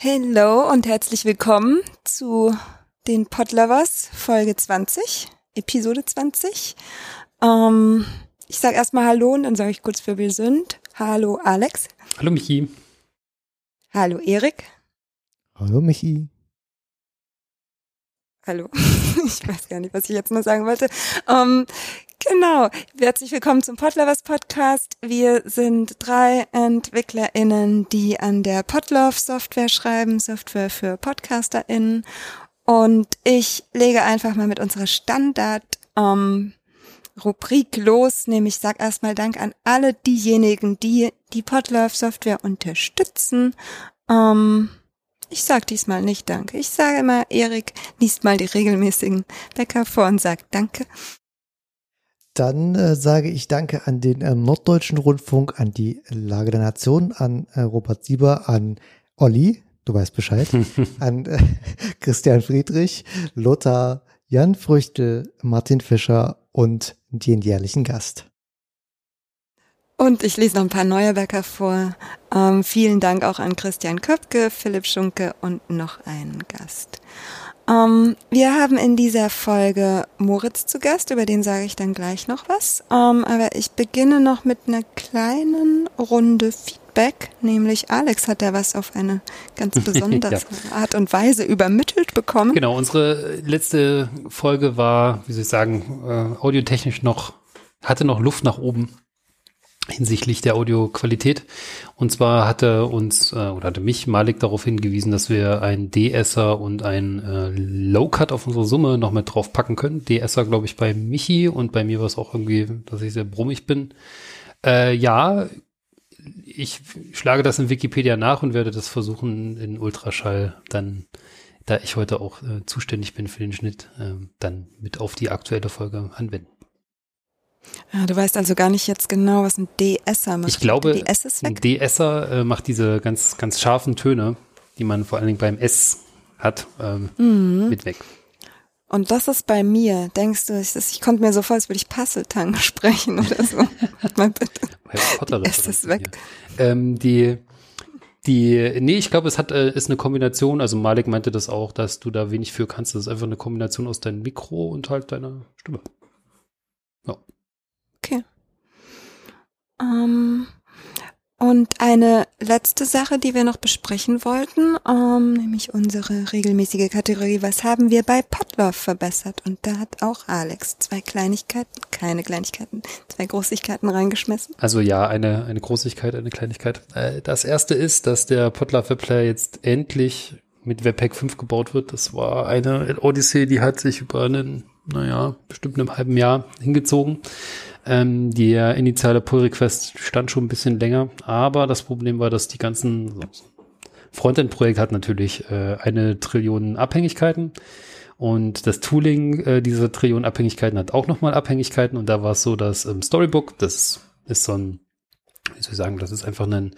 Hallo und herzlich willkommen zu den Podlovers Folge 20, Episode 20. Ähm, ich sage erstmal Hallo und dann sage ich kurz, wer wir sind. Hallo Alex. Hallo Michi. Hallo Erik. Hallo Michi. Hallo. Ich weiß gar nicht, was ich jetzt noch sagen wollte. Ähm, genau. Herzlich willkommen zum Podlovers Podcast. Wir sind drei EntwicklerInnen, die an der Podlove Software schreiben, Software für PodcasterInnen. Und ich lege einfach mal mit unserer Standard ähm, Rubrik los, nämlich sag erstmal Dank an alle diejenigen, die die Podlove Software unterstützen. Ähm, ich sag diesmal nicht Danke. Ich sage immer, Erik liest mal die regelmäßigen Bäcker vor und sagt Danke. Dann äh, sage ich Danke an den äh, Norddeutschen Rundfunk, an die Lage der Nation, an äh, Robert Sieber, an Olli, du weißt Bescheid, an äh, Christian Friedrich, Lothar, Jan Früchte, Martin Fischer und den jährlichen Gast. Und ich lese noch ein paar neue Bäcker vor. Ähm, vielen Dank auch an Christian Köpke, Philipp Schunke und noch einen Gast. Ähm, wir haben in dieser Folge Moritz zu Gast, über den sage ich dann gleich noch was. Ähm, aber ich beginne noch mit einer kleinen Runde Feedback, nämlich Alex hat da was auf eine ganz besondere ja. Art und Weise übermittelt bekommen. Genau, unsere letzte Folge war, wie soll ich sagen, äh, audiotechnisch noch, hatte noch Luft nach oben hinsichtlich der Audioqualität. Und zwar hatte uns äh, oder hatte mich Malik darauf hingewiesen, dass wir ein DSer und ein äh, Low-Cut auf unsere Summe noch mit drauf packen können. DSer, glaube ich, bei Michi und bei mir war es auch irgendwie, dass ich sehr brummig bin. Äh, ja, ich schlage das in Wikipedia nach und werde das versuchen in Ultraschall dann, da ich heute auch äh, zuständig bin für den Schnitt, äh, dann mit auf die aktuelle Folge anwenden. Ja, du weißt also gar nicht jetzt genau, was ein DSer macht. Ich glaube, ein DSer äh, macht diese ganz, ganz scharfen Töne, die man vor allen Dingen beim S hat, ähm, mhm. mit weg. Und das ist bei mir. Denkst du, ich, ich konnte mir so vor, als würde ich Passeltang sprechen oder so. Mal bitte. S ist weg. Ähm, die, die, nee, ich glaube, es hat, äh, ist eine Kombination, also Malik meinte das auch, dass du da wenig für kannst. Das ist einfach eine Kombination aus deinem Mikro und halt deiner Stimme. Ja. Okay. Ähm, und eine letzte Sache, die wir noch besprechen wollten, ähm, nämlich unsere regelmäßige Kategorie, was haben wir bei Podlove verbessert? Und da hat auch Alex zwei Kleinigkeiten, keine Kleinigkeiten, zwei Großigkeiten reingeschmissen. Also ja, eine, eine Großigkeit, eine Kleinigkeit. Äh, das erste ist, dass der Podlove Webplayer jetzt endlich mit Webpack 5 gebaut wird. Das war eine Odyssee, die hat sich über einen, naja, bestimmt einem halben Jahr hingezogen. Ähm, der initiale Pull-Request stand schon ein bisschen länger, aber das Problem war, dass die ganzen Frontend-Projekt hat natürlich äh, eine Trillion Abhängigkeiten und das Tooling äh, dieser Trillion Abhängigkeiten hat auch nochmal Abhängigkeiten und da war es so, dass im Storybook, das ist so ein, wie soll ich sagen, das ist einfach ein,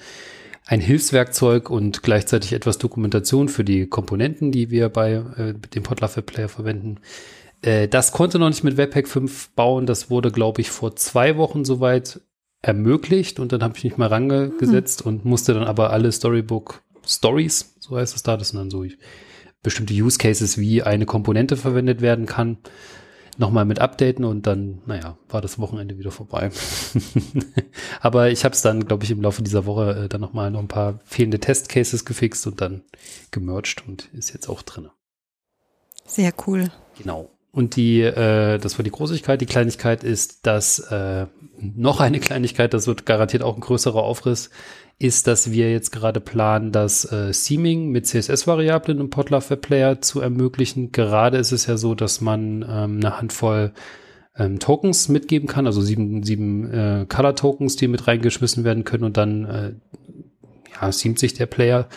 ein Hilfswerkzeug und gleichzeitig etwas Dokumentation für die Komponenten, die wir bei äh, dem Podlove Player verwenden. Äh, das konnte noch nicht mit Webpack 5 bauen. Das wurde, glaube ich, vor zwei Wochen soweit ermöglicht und dann habe ich mich mal rangesetzt mhm. und musste dann aber alle Storybook Stories, so heißt es da, das sind dann so bestimmte Use Cases, wie eine Komponente verwendet werden kann, nochmal mit updaten und dann, naja, war das Wochenende wieder vorbei. aber ich habe es dann, glaube ich, im Laufe dieser Woche äh, dann nochmal noch ein paar fehlende Testcases gefixt und dann gemerged und ist jetzt auch drin. Sehr cool. Genau. Und die, äh, das war die Großigkeit. Die Kleinigkeit ist, dass äh, noch eine Kleinigkeit, das wird garantiert auch ein größerer Aufriss, ist, dass wir jetzt gerade planen, das äh, Seaming mit CSS-Variablen im Podlove Web Player zu ermöglichen. Gerade ist es ja so, dass man ähm, eine Handvoll ähm, Tokens mitgeben kann, also sieben, sieben äh, Color-Tokens, die mit reingeschmissen werden können und dann äh, ja, seamt sich der Player.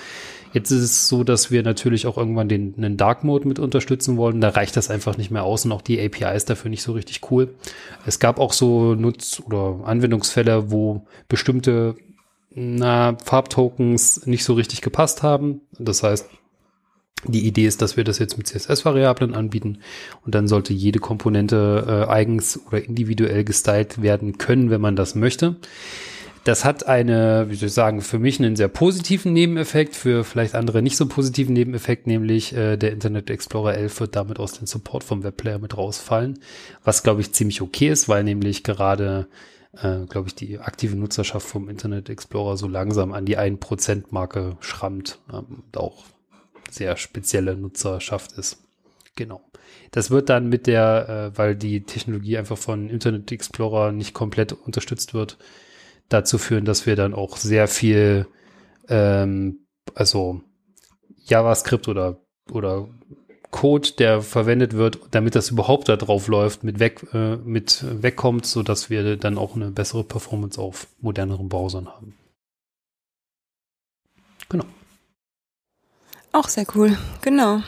Jetzt ist es so, dass wir natürlich auch irgendwann den einen Dark Mode mit unterstützen wollen. Da reicht das einfach nicht mehr aus und auch die API ist dafür nicht so richtig cool. Es gab auch so Nutz- oder Anwendungsfälle, wo bestimmte na, Farbtokens nicht so richtig gepasst haben. Das heißt, die Idee ist, dass wir das jetzt mit CSS-Variablen anbieten und dann sollte jede Komponente äh, eigens oder individuell gestylt werden können, wenn man das möchte. Das hat eine, wie soll ich sagen, für mich einen sehr positiven Nebeneffekt, für vielleicht andere nicht so positiven Nebeneffekt, nämlich äh, der Internet Explorer 11 wird damit aus dem Support vom Webplayer mit rausfallen, was glaube ich ziemlich okay ist, weil nämlich gerade, äh, glaube ich, die aktive Nutzerschaft vom Internet Explorer so langsam an die 1%-Marke schrammt ähm, und auch sehr spezielle Nutzerschaft ist. Genau. Das wird dann mit der, äh, weil die Technologie einfach von Internet Explorer nicht komplett unterstützt wird, dazu führen, dass wir dann auch sehr viel, ähm, also JavaScript oder, oder Code, der verwendet wird, damit das überhaupt da drauf läuft, mit weg, äh, mit wegkommt, so dass wir dann auch eine bessere Performance auf moderneren Browsern haben. Genau. Auch sehr cool, genau.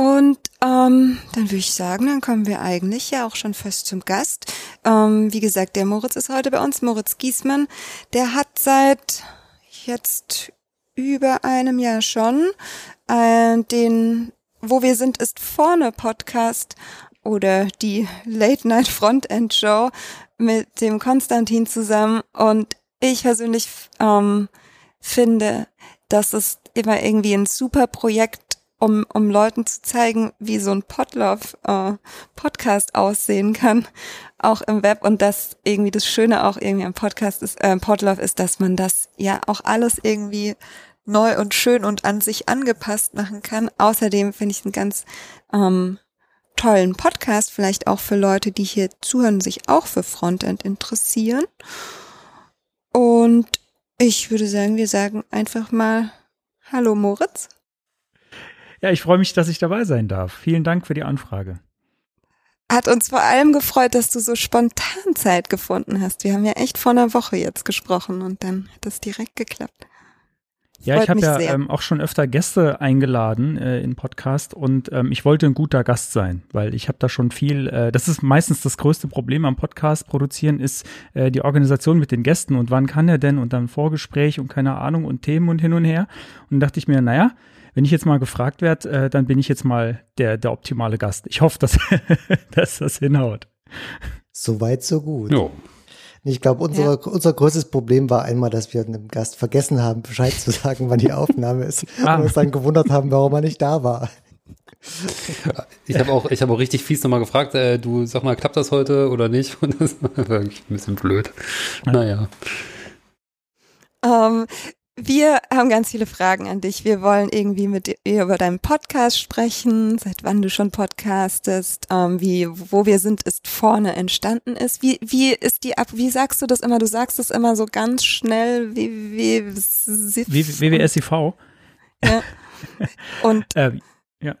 Und ähm, dann würde ich sagen, dann kommen wir eigentlich ja auch schon fast zum Gast. Ähm, wie gesagt, der Moritz ist heute bei uns, Moritz Giesmann. Der hat seit jetzt über einem Jahr schon äh, den Wo wir sind ist vorne Podcast oder die Late Night Frontend Show mit dem Konstantin zusammen. Und ich persönlich ähm, finde, das ist immer irgendwie ein super Projekt um, um Leuten zu zeigen, wie so ein Podlove äh, Podcast aussehen kann, auch im Web und das irgendwie das Schöne auch irgendwie am Podcast ist, äh, Podlove ist, dass man das ja auch alles irgendwie neu und schön und an sich angepasst machen kann. Außerdem finde ich einen ganz ähm, tollen Podcast, vielleicht auch für Leute, die hier zuhören, sich auch für Frontend interessieren. Und ich würde sagen, wir sagen einfach mal Hallo Moritz. Ja, ich freue mich, dass ich dabei sein darf. Vielen Dank für die Anfrage. Hat uns vor allem gefreut, dass du so spontan Zeit gefunden hast. Wir haben ja echt vor einer Woche jetzt gesprochen und dann hat das direkt geklappt. Ja, ich habe ja ähm, auch schon öfter Gäste eingeladen äh, in Podcast und ähm, ich wollte ein guter Gast sein, weil ich habe da schon viel, äh, das ist meistens das größte Problem am Podcast produzieren, ist äh, die Organisation mit den Gästen und wann kann er denn und dann Vorgespräch und keine Ahnung und Themen und hin und her. Und dachte ich mir, naja, wenn ich jetzt mal gefragt werde, äh, dann bin ich jetzt mal der, der optimale Gast. Ich hoffe, dass, dass das hinhaut. So weit, so gut. Jo. Ich glaube, unsere, ja. unser größtes Problem war einmal, dass wir einem Gast vergessen haben, Bescheid zu sagen, wann die Aufnahme ist. ah. Und uns dann gewundert haben, warum er nicht da war. Ich habe auch, ich habe auch richtig fies nochmal gefragt, äh, du sag mal, klappt das heute oder nicht? Und das war wirklich ein bisschen blöd. Naja. Ähm, wir haben ganz viele Fragen an dich. Wir wollen irgendwie mit dir über deinen Podcast sprechen, seit wann du schon podcastest, ähm, wie wo wir sind ist vorne entstanden ist. Wie wie ist die ab? Wie sagst du das immer? Du sagst es immer so ganz schnell. Wie wie WWSIV. Ja. Und äh, ja,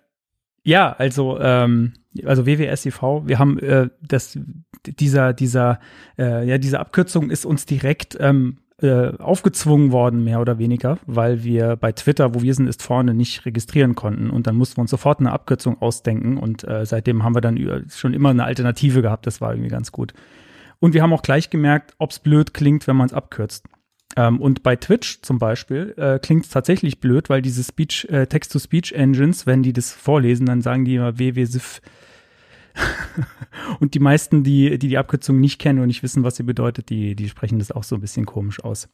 ja, also ähm, also WWSIV. Wir haben äh, das dieser dieser äh, ja diese Abkürzung ist uns direkt ähm, äh, aufgezwungen worden, mehr oder weniger, weil wir bei Twitter, wo wir sind, ist vorne nicht registrieren konnten. Und dann mussten wir uns sofort eine Abkürzung ausdenken. Und äh, seitdem haben wir dann schon immer eine Alternative gehabt. Das war irgendwie ganz gut. Und wir haben auch gleich gemerkt, ob es blöd klingt, wenn man es abkürzt. Ähm, und bei Twitch zum Beispiel äh, klingt es tatsächlich blöd, weil diese Speech, äh, Text-to-Speech-Engines, wenn die das vorlesen, dann sagen die immer wwsif und die meisten, die, die die Abkürzung nicht kennen und nicht wissen, was sie bedeutet, die, die sprechen das auch so ein bisschen komisch aus.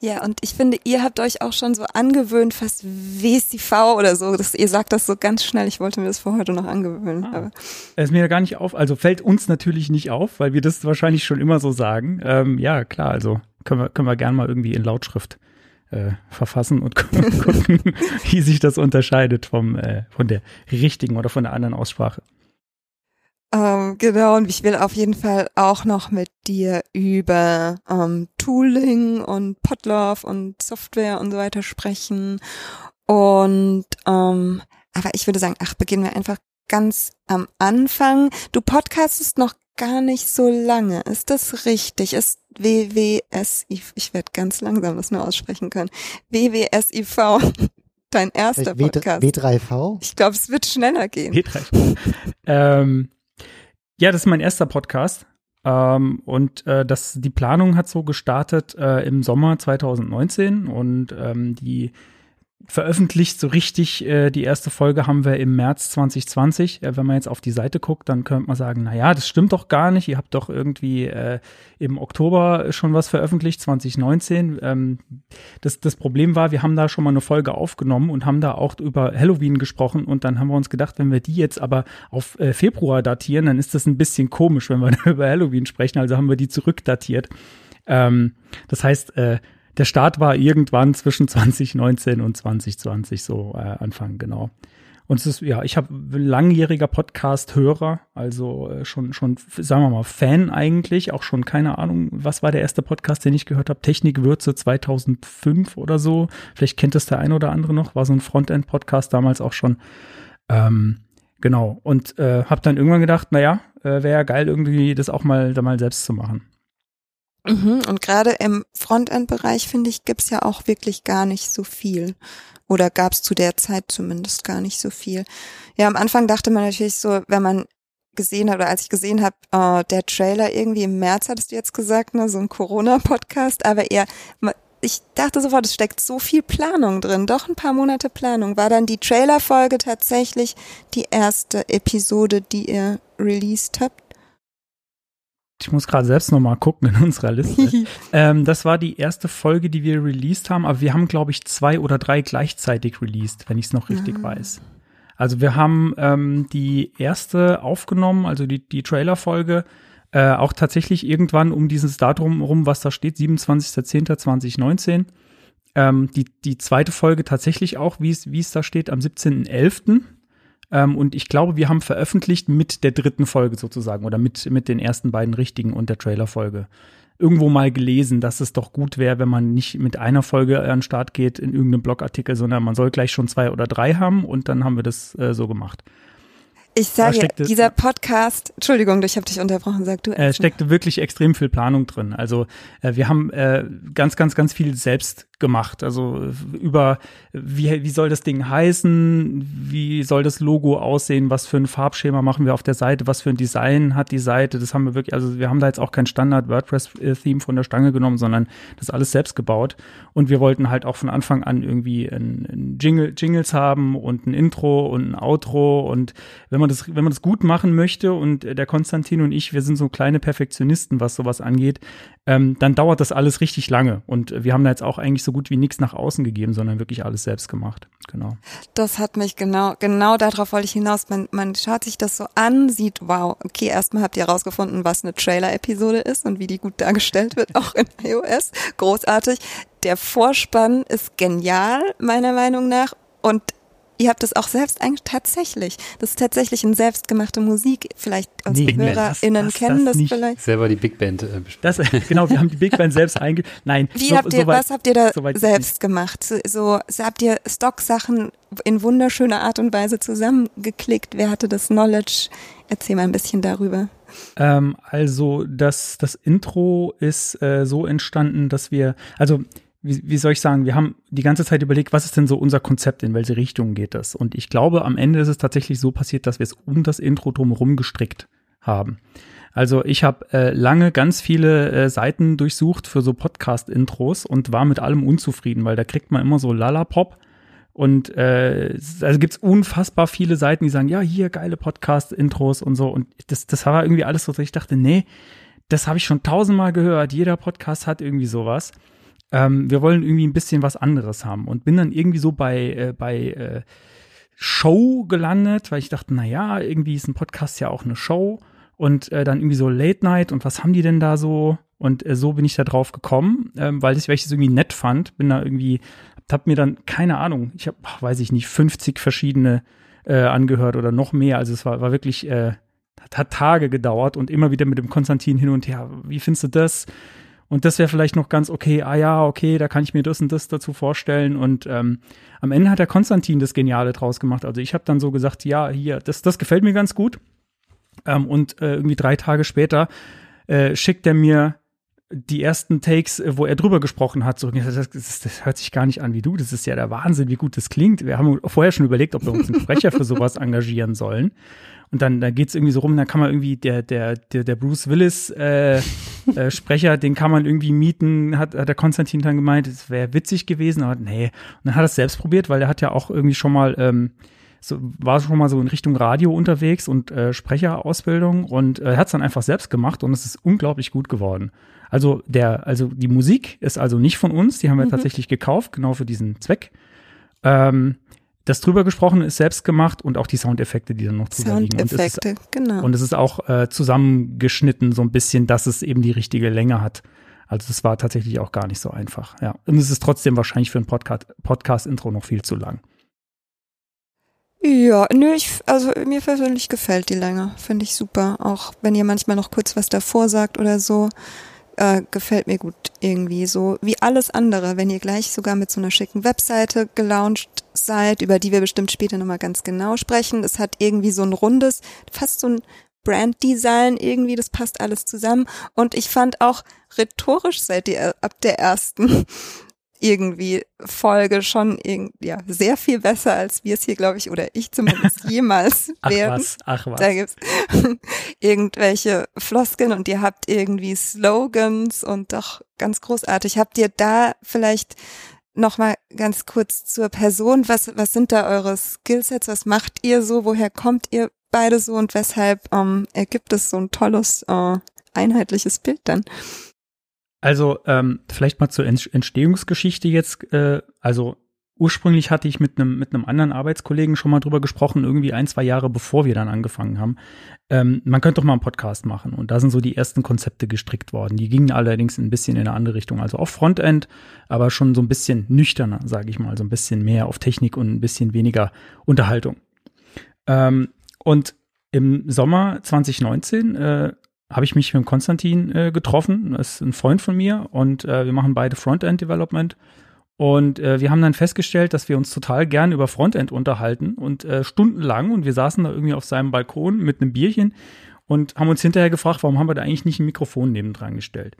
Ja, und ich finde, ihr habt euch auch schon so angewöhnt, fast WSTV oder so. Das, ihr sagt das so ganz schnell. Ich wollte mir das vor heute noch angewöhnen. Ah. Aber. Es ist mir gar nicht auf, also fällt uns natürlich nicht auf, weil wir das wahrscheinlich schon immer so sagen. Ähm, ja, klar, also können wir, können wir gern mal irgendwie in Lautschrift äh, verfassen und gucken, wie sich das unterscheidet vom, äh, von der richtigen oder von der anderen Aussprache. Ähm, genau, und ich will auf jeden Fall auch noch mit dir über ähm, Tooling und Podlove und Software und so weiter sprechen. Und ähm, aber ich würde sagen, ach, beginnen wir einfach ganz am Anfang. Du podcastest noch gar nicht so lange. Ist das richtig? Ist WWSIV, ich werde ganz langsam das nur aussprechen können. WWSIV dein erster Podcast? W3V? Ich glaube, es wird schneller gehen. W3V. ähm, ja, das ist mein erster Podcast. Ähm, und äh, das, die Planung hat so gestartet äh, im Sommer 2019 und ähm, die veröffentlicht, so richtig. Äh, die erste Folge haben wir im März 2020. Äh, wenn man jetzt auf die Seite guckt, dann könnte man sagen, na ja, das stimmt doch gar nicht. Ihr habt doch irgendwie äh, im Oktober schon was veröffentlicht, 2019. Ähm, das, das Problem war, wir haben da schon mal eine Folge aufgenommen und haben da auch über Halloween gesprochen. Und dann haben wir uns gedacht, wenn wir die jetzt aber auf äh, Februar datieren, dann ist das ein bisschen komisch, wenn wir über Halloween sprechen. Also haben wir die zurückdatiert. Ähm, das heißt, äh, der Start war irgendwann zwischen 2019 und 2020, so äh, Anfang, genau. Und es ist, ja, ich habe langjähriger Podcast-Hörer, also äh, schon, schon, sagen wir mal, Fan eigentlich, auch schon, keine Ahnung, was war der erste Podcast, den ich gehört habe? Technikwürze 2005 oder so. Vielleicht kennt es der ein oder andere noch, war so ein Frontend-Podcast damals auch schon. Ähm, genau. Und äh, habe dann irgendwann gedacht, naja, äh, wäre ja geil, irgendwie das auch mal, da mal selbst zu machen. Mhm. Und gerade im Frontend-Bereich, finde ich, gibt's ja auch wirklich gar nicht so viel. Oder gab's zu der Zeit zumindest gar nicht so viel. Ja, am Anfang dachte man natürlich so, wenn man gesehen hat, oder als ich gesehen habe, äh, der Trailer irgendwie im März, hattest du jetzt gesagt, ne, so ein Corona-Podcast, aber eher, ich dachte sofort, es steckt so viel Planung drin, doch ein paar Monate Planung. War dann die Trailer-Folge tatsächlich die erste Episode, die ihr released habt? Ich muss gerade selbst noch mal gucken in unserer Liste. ähm, das war die erste Folge, die wir released haben, aber wir haben, glaube ich, zwei oder drei gleichzeitig released, wenn ich es noch richtig ah. weiß. Also wir haben ähm, die erste aufgenommen, also die, die Trailer-Folge, äh, auch tatsächlich irgendwann um dieses Datum rum, was da steht, 27.10.2019. Ähm, die, die zweite Folge tatsächlich auch, wie es, wie es da steht, am 17.11. Ähm, und ich glaube, wir haben veröffentlicht mit der dritten Folge sozusagen oder mit, mit den ersten beiden richtigen und der Trailerfolge. Irgendwo mal gelesen, dass es doch gut wäre, wenn man nicht mit einer Folge an den Start geht in irgendeinem Blogartikel, sondern man soll gleich schon zwei oder drei haben und dann haben wir das äh, so gemacht. Ich sage, dieser Podcast, Entschuldigung, ich habe dich unterbrochen, sag du. Äh, steckte wirklich extrem viel Planung drin. Also äh, wir haben äh, ganz, ganz, ganz viel selbst gemacht. Also über wie, wie soll das Ding heißen, wie soll das Logo aussehen, was für ein Farbschema machen wir auf der Seite, was für ein Design hat die Seite. Das haben wir wirklich, also wir haben da jetzt auch kein Standard WordPress-Theme von der Stange genommen, sondern das alles selbst gebaut. Und wir wollten halt auch von Anfang an irgendwie ein, ein Jingle, Jingles haben und ein Intro und ein Outro. Und wenn man das, wenn man das gut machen möchte und der Konstantin und ich, wir sind so kleine Perfektionisten, was sowas angeht, ähm, dann dauert das alles richtig lange. Und wir haben da jetzt auch eigentlich so gut wie nichts nach außen gegeben, sondern wirklich alles selbst gemacht. Genau. Das hat mich genau, genau darauf wollte ich hinaus. Man, man schaut sich das so an, sieht, wow, okay, erstmal habt ihr herausgefunden, was eine Trailer-Episode ist und wie die gut dargestellt wird, auch in iOS. Großartig. Der Vorspann ist genial, meiner Meinung nach. Und ihr habt es auch selbst eigentlich tatsächlich. Das ist tatsächlich eine selbstgemachte Musik. Vielleicht unsere nee, HörerInnen das, das, kennen das, das vielleicht. Selber die Big Band. Äh, das, genau, wir haben die Big Band selbst einge... Nein. Wie so, habt ihr, so weit, was habt ihr da so selbst gemacht? So, so, so habt ihr Stock-Sachen in wunderschöner Art und Weise zusammengeklickt? Wer hatte das Knowledge? Erzähl mal ein bisschen darüber. Ähm, also das, das Intro ist äh, so entstanden, dass wir, also wie, wie soll ich sagen, wir haben die ganze Zeit überlegt, was ist denn so unser Konzept, in welche Richtung geht das? Und ich glaube, am Ende ist es tatsächlich so passiert, dass wir es um das Intro drumherum gestrickt haben. Also ich habe äh, lange ganz viele äh, Seiten durchsucht für so Podcast-Intros und war mit allem unzufrieden, weil da kriegt man immer so Lalapop. Und äh, also gibt's unfassbar viele Seiten, die sagen, ja, hier geile Podcast-Intros und so. Und das, das war irgendwie alles so, dass ich dachte, nee, das habe ich schon tausendmal gehört. Jeder Podcast hat irgendwie sowas ähm, wir wollen irgendwie ein bisschen was anderes haben und bin dann irgendwie so bei, äh, bei äh, Show gelandet, weil ich dachte, na ja, irgendwie ist ein Podcast ja auch eine Show und äh, dann irgendwie so Late Night und was haben die denn da so? Und äh, so bin ich da drauf gekommen, ähm, weil ich es irgendwie nett fand, bin da irgendwie, hab mir dann, keine Ahnung, ich habe, weiß ich nicht, 50 verschiedene äh, angehört oder noch mehr. Also es war, war wirklich, äh, hat Tage gedauert und immer wieder mit dem Konstantin hin und her. Wie findest du das? Und das wäre vielleicht noch ganz okay, ah ja, okay, da kann ich mir das und das dazu vorstellen. Und ähm, am Ende hat der Konstantin das Geniale draus gemacht. Also ich habe dann so gesagt, ja, hier, das, das gefällt mir ganz gut. Ähm, und äh, irgendwie drei Tage später äh, schickt er mir die ersten Takes, äh, wo er drüber gesprochen hat, so, das, das, das, hört sich gar nicht an wie du, das ist ja der Wahnsinn, wie gut das klingt. Wir haben vorher schon überlegt, ob wir uns einen Sprecher für sowas engagieren sollen. Und dann da geht's irgendwie so rum, da kann man irgendwie der, der, der, der Bruce Willis äh, äh, Sprecher, den kann man irgendwie mieten, hat, hat der Konstantin dann gemeint, es wäre witzig gewesen, aber nee. Und dann hat er es selbst probiert, weil er hat ja auch irgendwie schon mal, ähm, so, war schon mal so in Richtung Radio unterwegs und äh, Sprecherausbildung und äh, hat es dann einfach selbst gemacht und es ist unglaublich gut geworden. Also der, also die Musik ist also nicht von uns, die haben wir mhm. tatsächlich gekauft, genau für diesen Zweck. Ähm, das drüber gesprochen ist selbst gemacht und auch die Soundeffekte, die dann noch drüber liegen. Soundeffekte, ist, genau. Und es ist auch äh, zusammengeschnitten so ein bisschen, dass es eben die richtige Länge hat. Also das war tatsächlich auch gar nicht so einfach. Ja, und es ist trotzdem wahrscheinlich für ein Podcast, Podcast-Intro noch viel zu lang. Ja, nö, ich, also mir persönlich gefällt die Länge, finde ich super. Auch wenn ihr manchmal noch kurz was davor sagt oder so äh, gefällt mir gut irgendwie. So wie alles andere, wenn ihr gleich sogar mit so einer schicken Webseite gelauncht seid, über die wir bestimmt später nochmal ganz genau sprechen. Es hat irgendwie so ein rundes, fast so ein Branddesign irgendwie, das passt alles zusammen. Und ich fand auch rhetorisch seid ihr ab der ersten irgendwie Folge schon ja, sehr viel besser, als wir es hier, glaube ich, oder ich zumindest jemals ach werden. Was, ach was. Da gibt's irgendwelche Floskeln und ihr habt irgendwie Slogans und doch ganz großartig. Habt ihr da vielleicht noch mal ganz kurz zur Person. Was, was sind da eure Skillsets? Was macht ihr so? Woher kommt ihr beide so und weshalb ähm, ergibt es so ein tolles, äh, einheitliches Bild dann? Also ähm, vielleicht mal zur Entstehungsgeschichte jetzt. Äh, also ursprünglich hatte ich mit einem mit einem anderen Arbeitskollegen schon mal drüber gesprochen, irgendwie ein zwei Jahre bevor wir dann angefangen haben. Ähm, man könnte doch mal einen Podcast machen und da sind so die ersten Konzepte gestrickt worden. Die gingen allerdings ein bisschen in eine andere Richtung, also auf Frontend, aber schon so ein bisschen nüchterner, sage ich mal, so ein bisschen mehr auf Technik und ein bisschen weniger Unterhaltung. Ähm, und im Sommer 2019 äh, habe ich mich mit Konstantin äh, getroffen. Das ist ein Freund von mir und äh, wir machen beide Frontend Development. Und äh, wir haben dann festgestellt, dass wir uns total gern über Frontend unterhalten und äh, stundenlang und wir saßen da irgendwie auf seinem Balkon mit einem Bierchen und haben uns hinterher gefragt, warum haben wir da eigentlich nicht ein Mikrofon nebendran gestellt?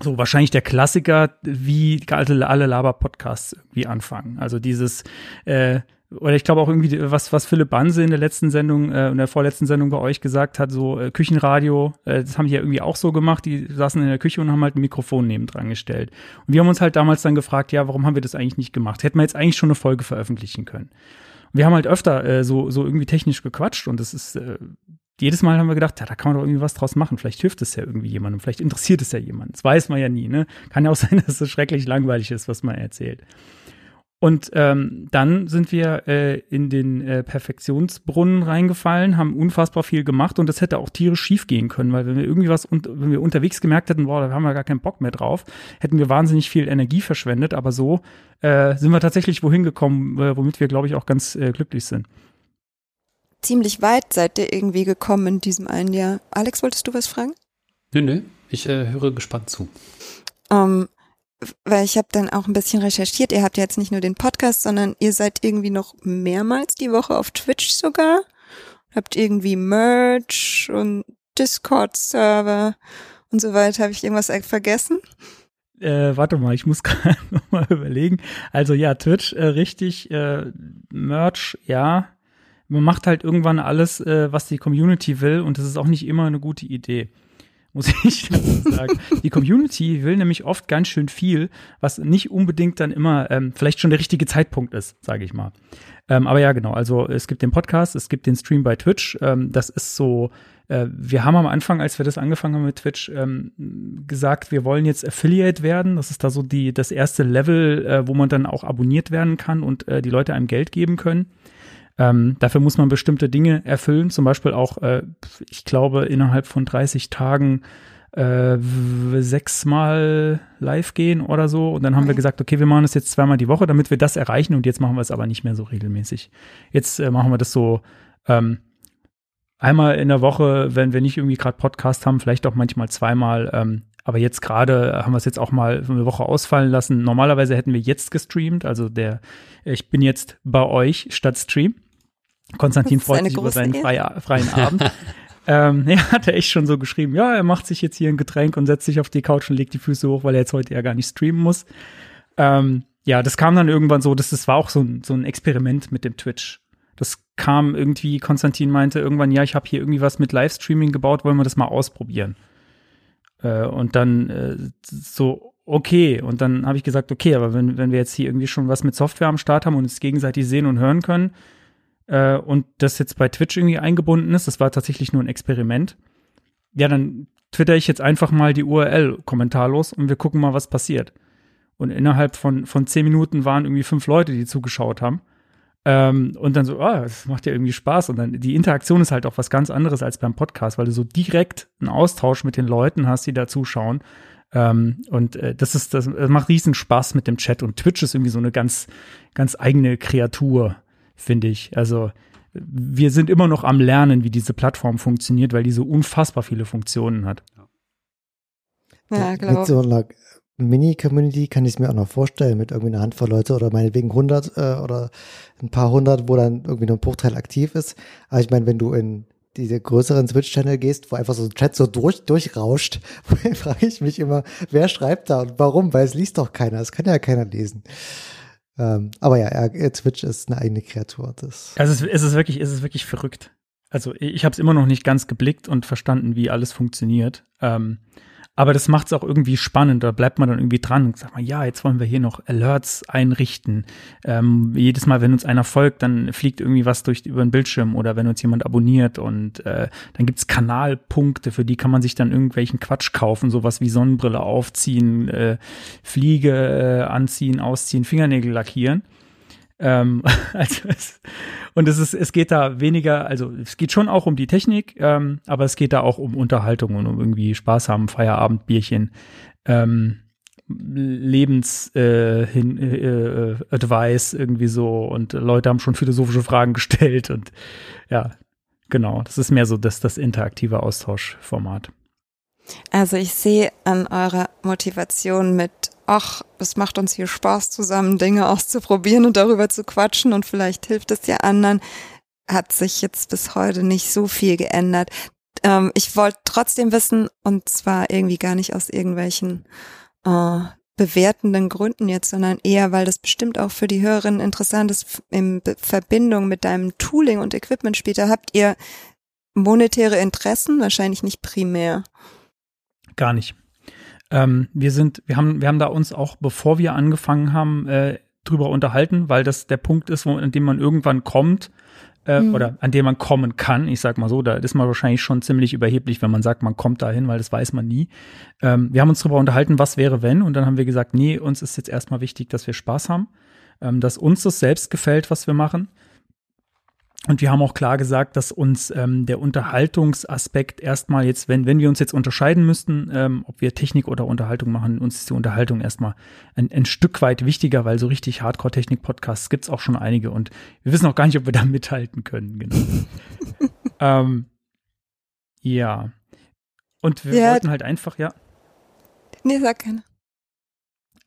So wahrscheinlich der Klassiker, wie alle, alle Laber-Podcasts irgendwie anfangen. Also dieses äh, oder ich glaube auch irgendwie, was, was Philipp Banse in der letzten Sendung, äh, in der vorletzten Sendung bei euch gesagt hat, so äh, Küchenradio, äh, das haben die ja irgendwie auch so gemacht, die saßen in der Küche und haben halt ein Mikrofon nebendran gestellt. Und wir haben uns halt damals dann gefragt, ja, warum haben wir das eigentlich nicht gemacht? Hätten wir jetzt eigentlich schon eine Folge veröffentlichen können. Und wir haben halt öfter äh, so, so irgendwie technisch gequatscht und das ist, äh, jedes Mal haben wir gedacht, ja, da kann man doch irgendwie was draus machen. Vielleicht hilft es ja irgendwie jemandem, vielleicht interessiert es ja jemanden. Das weiß man ja nie, ne? Kann ja auch sein, dass es schrecklich langweilig ist, was man erzählt. Und ähm, dann sind wir äh, in den äh, Perfektionsbrunnen reingefallen, haben unfassbar viel gemacht und das hätte auch tierisch schief gehen können, weil wenn wir irgendwie was, wenn wir unterwegs gemerkt hätten, boah, da haben wir gar keinen Bock mehr drauf, hätten wir wahnsinnig viel Energie verschwendet. Aber so äh, sind wir tatsächlich wohin gekommen, äh, womit wir, glaube ich, auch ganz äh, glücklich sind. Ziemlich weit seid ihr irgendwie gekommen in diesem einen Jahr. Alex, wolltest du was fragen? Nö, nö, ich äh, höre gespannt zu. Um, ähm, weil ich habe dann auch ein bisschen recherchiert. Ihr habt ja jetzt nicht nur den Podcast, sondern ihr seid irgendwie noch mehrmals die Woche auf Twitch sogar. Habt irgendwie Merch und Discord-Server und so weiter. Habe ich irgendwas vergessen? Äh, warte mal, ich muss gerade noch mal überlegen. Also ja, Twitch, äh, richtig, äh, Merch, ja. Man macht halt irgendwann alles, äh, was die Community will und das ist auch nicht immer eine gute Idee muss ich sagen. Die Community will nämlich oft ganz schön viel, was nicht unbedingt dann immer ähm, vielleicht schon der richtige Zeitpunkt ist, sage ich mal. Ähm, aber ja, genau. Also es gibt den Podcast, es gibt den Stream bei Twitch. Ähm, das ist so. Äh, wir haben am Anfang, als wir das angefangen haben mit Twitch, ähm, gesagt, wir wollen jetzt Affiliate werden. Das ist da so die das erste Level, äh, wo man dann auch abonniert werden kann und äh, die Leute einem Geld geben können. Ähm, dafür muss man bestimmte Dinge erfüllen, zum Beispiel auch, äh, ich glaube, innerhalb von 30 Tagen äh, sechsmal live gehen oder so. Und dann haben wir gesagt, okay, wir machen das jetzt zweimal die Woche, damit wir das erreichen. Und jetzt machen wir es aber nicht mehr so regelmäßig. Jetzt äh, machen wir das so ähm, einmal in der Woche, wenn wir nicht irgendwie gerade Podcast haben, vielleicht auch manchmal zweimal. Ähm, aber jetzt gerade haben wir es jetzt auch mal eine Woche ausfallen lassen. Normalerweise hätten wir jetzt gestreamt, also der, ich bin jetzt bei euch statt Stream. Konstantin freut sich über seinen freie, freien Abend. ähm, er hat er echt schon so geschrieben, ja, er macht sich jetzt hier ein Getränk und setzt sich auf die Couch und legt die Füße hoch, weil er jetzt heute ja gar nicht streamen muss. Ähm, ja, das kam dann irgendwann so, das, das war auch so ein, so ein Experiment mit dem Twitch. Das kam irgendwie, Konstantin meinte irgendwann, ja, ich habe hier irgendwie was mit Livestreaming gebaut, wollen wir das mal ausprobieren. Äh, und dann äh, so, okay. Und dann habe ich gesagt, okay, aber wenn, wenn wir jetzt hier irgendwie schon was mit Software am Start haben und uns gegenseitig sehen und hören können äh, und das jetzt bei Twitch irgendwie eingebunden ist, das war tatsächlich nur ein Experiment, ja, dann twitter ich jetzt einfach mal die URL kommentarlos und wir gucken mal, was passiert. Und innerhalb von, von zehn Minuten waren irgendwie fünf Leute, die zugeschaut haben. Ähm, und dann so, ah, das macht ja irgendwie Spaß. Und dann die Interaktion ist halt auch was ganz anderes als beim Podcast, weil du so direkt einen Austausch mit den Leuten hast, die da zuschauen. Ähm, und äh, das ist, das, das macht riesen Spaß mit dem Chat. Und Twitch ist irgendwie so eine ganz, ganz eigene Kreatur, finde ich. Also wir sind immer noch am Lernen, wie diese Plattform funktioniert, weil die so unfassbar viele Funktionen hat. Ja, glaube Mit so einer Mini-Community kann ich es mir auch noch vorstellen, mit irgendwie einer Handvoll Leute oder meinetwegen 100 äh, oder ein paar hundert, wo dann irgendwie nur ein Bruchteil aktiv ist. Aber ich meine, wenn du in diese größeren Twitch-Channel gehst, wo einfach so ein Chat so durch, durchrauscht, frage ich mich immer, wer schreibt da und warum? Weil es liest doch keiner, es kann ja keiner lesen. Ähm, aber ja, er, Twitch ist eine eigene Kreatur. Das also es, es ist wirklich, es ist wirklich verrückt. Also ich habe es immer noch nicht ganz geblickt und verstanden, wie alles funktioniert. Ähm, aber das macht es auch irgendwie spannend. Da bleibt man dann irgendwie dran und sagt mal, ja, jetzt wollen wir hier noch Alerts einrichten. Ähm, jedes Mal, wenn uns einer folgt, dann fliegt irgendwie was durch über den Bildschirm oder wenn uns jemand abonniert und äh, dann gibt's Kanalpunkte, für die kann man sich dann irgendwelchen Quatsch kaufen, sowas wie Sonnenbrille aufziehen, äh, Fliege äh, anziehen, ausziehen, Fingernägel lackieren. Ähm, also es, und es ist, es geht da weniger, also es geht schon auch um die Technik, ähm, aber es geht da auch um Unterhaltung und um irgendwie Spaß haben, Feierabendbierchen, ähm, Lebens äh, hin, äh, äh, Advice irgendwie so und Leute haben schon philosophische Fragen gestellt und ja, genau, das ist mehr so das, das interaktive Austauschformat. Also ich sehe an eurer Motivation mit ach, es macht uns hier Spaß zusammen, Dinge auszuprobieren und darüber zu quatschen und vielleicht hilft es ja anderen, hat sich jetzt bis heute nicht so viel geändert. Ähm, ich wollte trotzdem wissen, und zwar irgendwie gar nicht aus irgendwelchen äh, bewertenden Gründen jetzt, sondern eher, weil das bestimmt auch für die Hörerinnen interessant ist, in Verbindung mit deinem Tooling und Equipment später. Habt ihr monetäre Interessen? Wahrscheinlich nicht primär. Gar nicht. Ähm, wir sind, wir haben, wir haben da uns auch, bevor wir angefangen haben, äh, drüber unterhalten, weil das der Punkt ist, wo, an dem man irgendwann kommt, äh, mhm. oder an dem man kommen kann. Ich sag mal so, da ist man wahrscheinlich schon ziemlich überheblich, wenn man sagt, man kommt dahin, weil das weiß man nie. Ähm, wir haben uns darüber unterhalten, was wäre, wenn, und dann haben wir gesagt, nee, uns ist jetzt erstmal wichtig, dass wir Spaß haben, ähm, dass uns das selbst gefällt, was wir machen. Und wir haben auch klar gesagt, dass uns ähm, der Unterhaltungsaspekt erstmal jetzt, wenn, wenn wir uns jetzt unterscheiden müssten, ähm, ob wir Technik oder Unterhaltung machen, uns ist die Unterhaltung erstmal ein, ein Stück weit wichtiger, weil so richtig Hardcore-Technik-Podcasts gibt's auch schon einige und wir wissen auch gar nicht, ob wir da mithalten können. Genau. ähm, ja. Und wir ja. wollten halt einfach, ja. Nee, sag keine.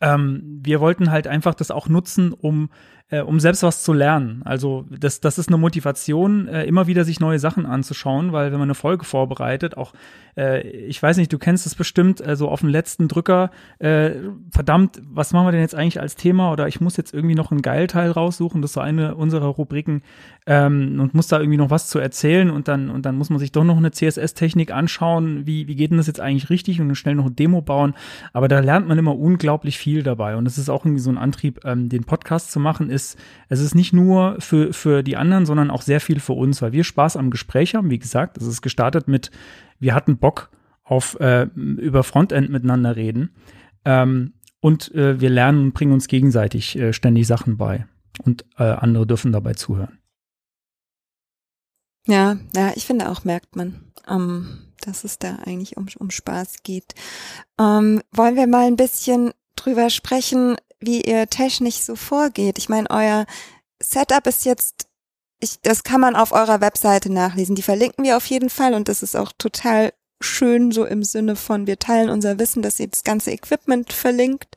Ähm, wir wollten halt einfach das auch nutzen, um äh, um selbst was zu lernen. Also das, das ist eine Motivation, äh, immer wieder sich neue Sachen anzuschauen, weil wenn man eine Folge vorbereitet, auch äh, ich weiß nicht, du kennst es bestimmt, also auf dem letzten Drücker, äh, verdammt, was machen wir denn jetzt eigentlich als Thema? Oder ich muss jetzt irgendwie noch einen Geilteil raussuchen, das ist so eine unserer Rubriken ähm, und muss da irgendwie noch was zu erzählen und dann und dann muss man sich doch noch eine CSS-Technik anschauen, wie, wie geht denn das jetzt eigentlich richtig und schnell noch ein Demo bauen. Aber da lernt man immer unglaublich viel dabei und es ist auch irgendwie so ein Antrieb, ähm, den Podcast zu machen, ist, es ist nicht nur für, für die anderen, sondern auch sehr viel für uns, weil wir Spaß am Gespräch haben. Wie gesagt, es ist gestartet mit, wir hatten Bock auf äh, über Frontend miteinander reden. Ähm, und äh, wir lernen und bringen uns gegenseitig äh, ständig Sachen bei. Und äh, andere dürfen dabei zuhören. Ja, ja, ich finde auch, merkt man, ähm, dass es da eigentlich um, um Spaß geht. Ähm, wollen wir mal ein bisschen drüber sprechen, wie ihr technisch so vorgeht. Ich meine, euer Setup ist jetzt, ich, das kann man auf eurer Webseite nachlesen. Die verlinken wir auf jeden Fall und das ist auch total schön so im Sinne von, wir teilen unser Wissen, dass ihr das ganze Equipment verlinkt.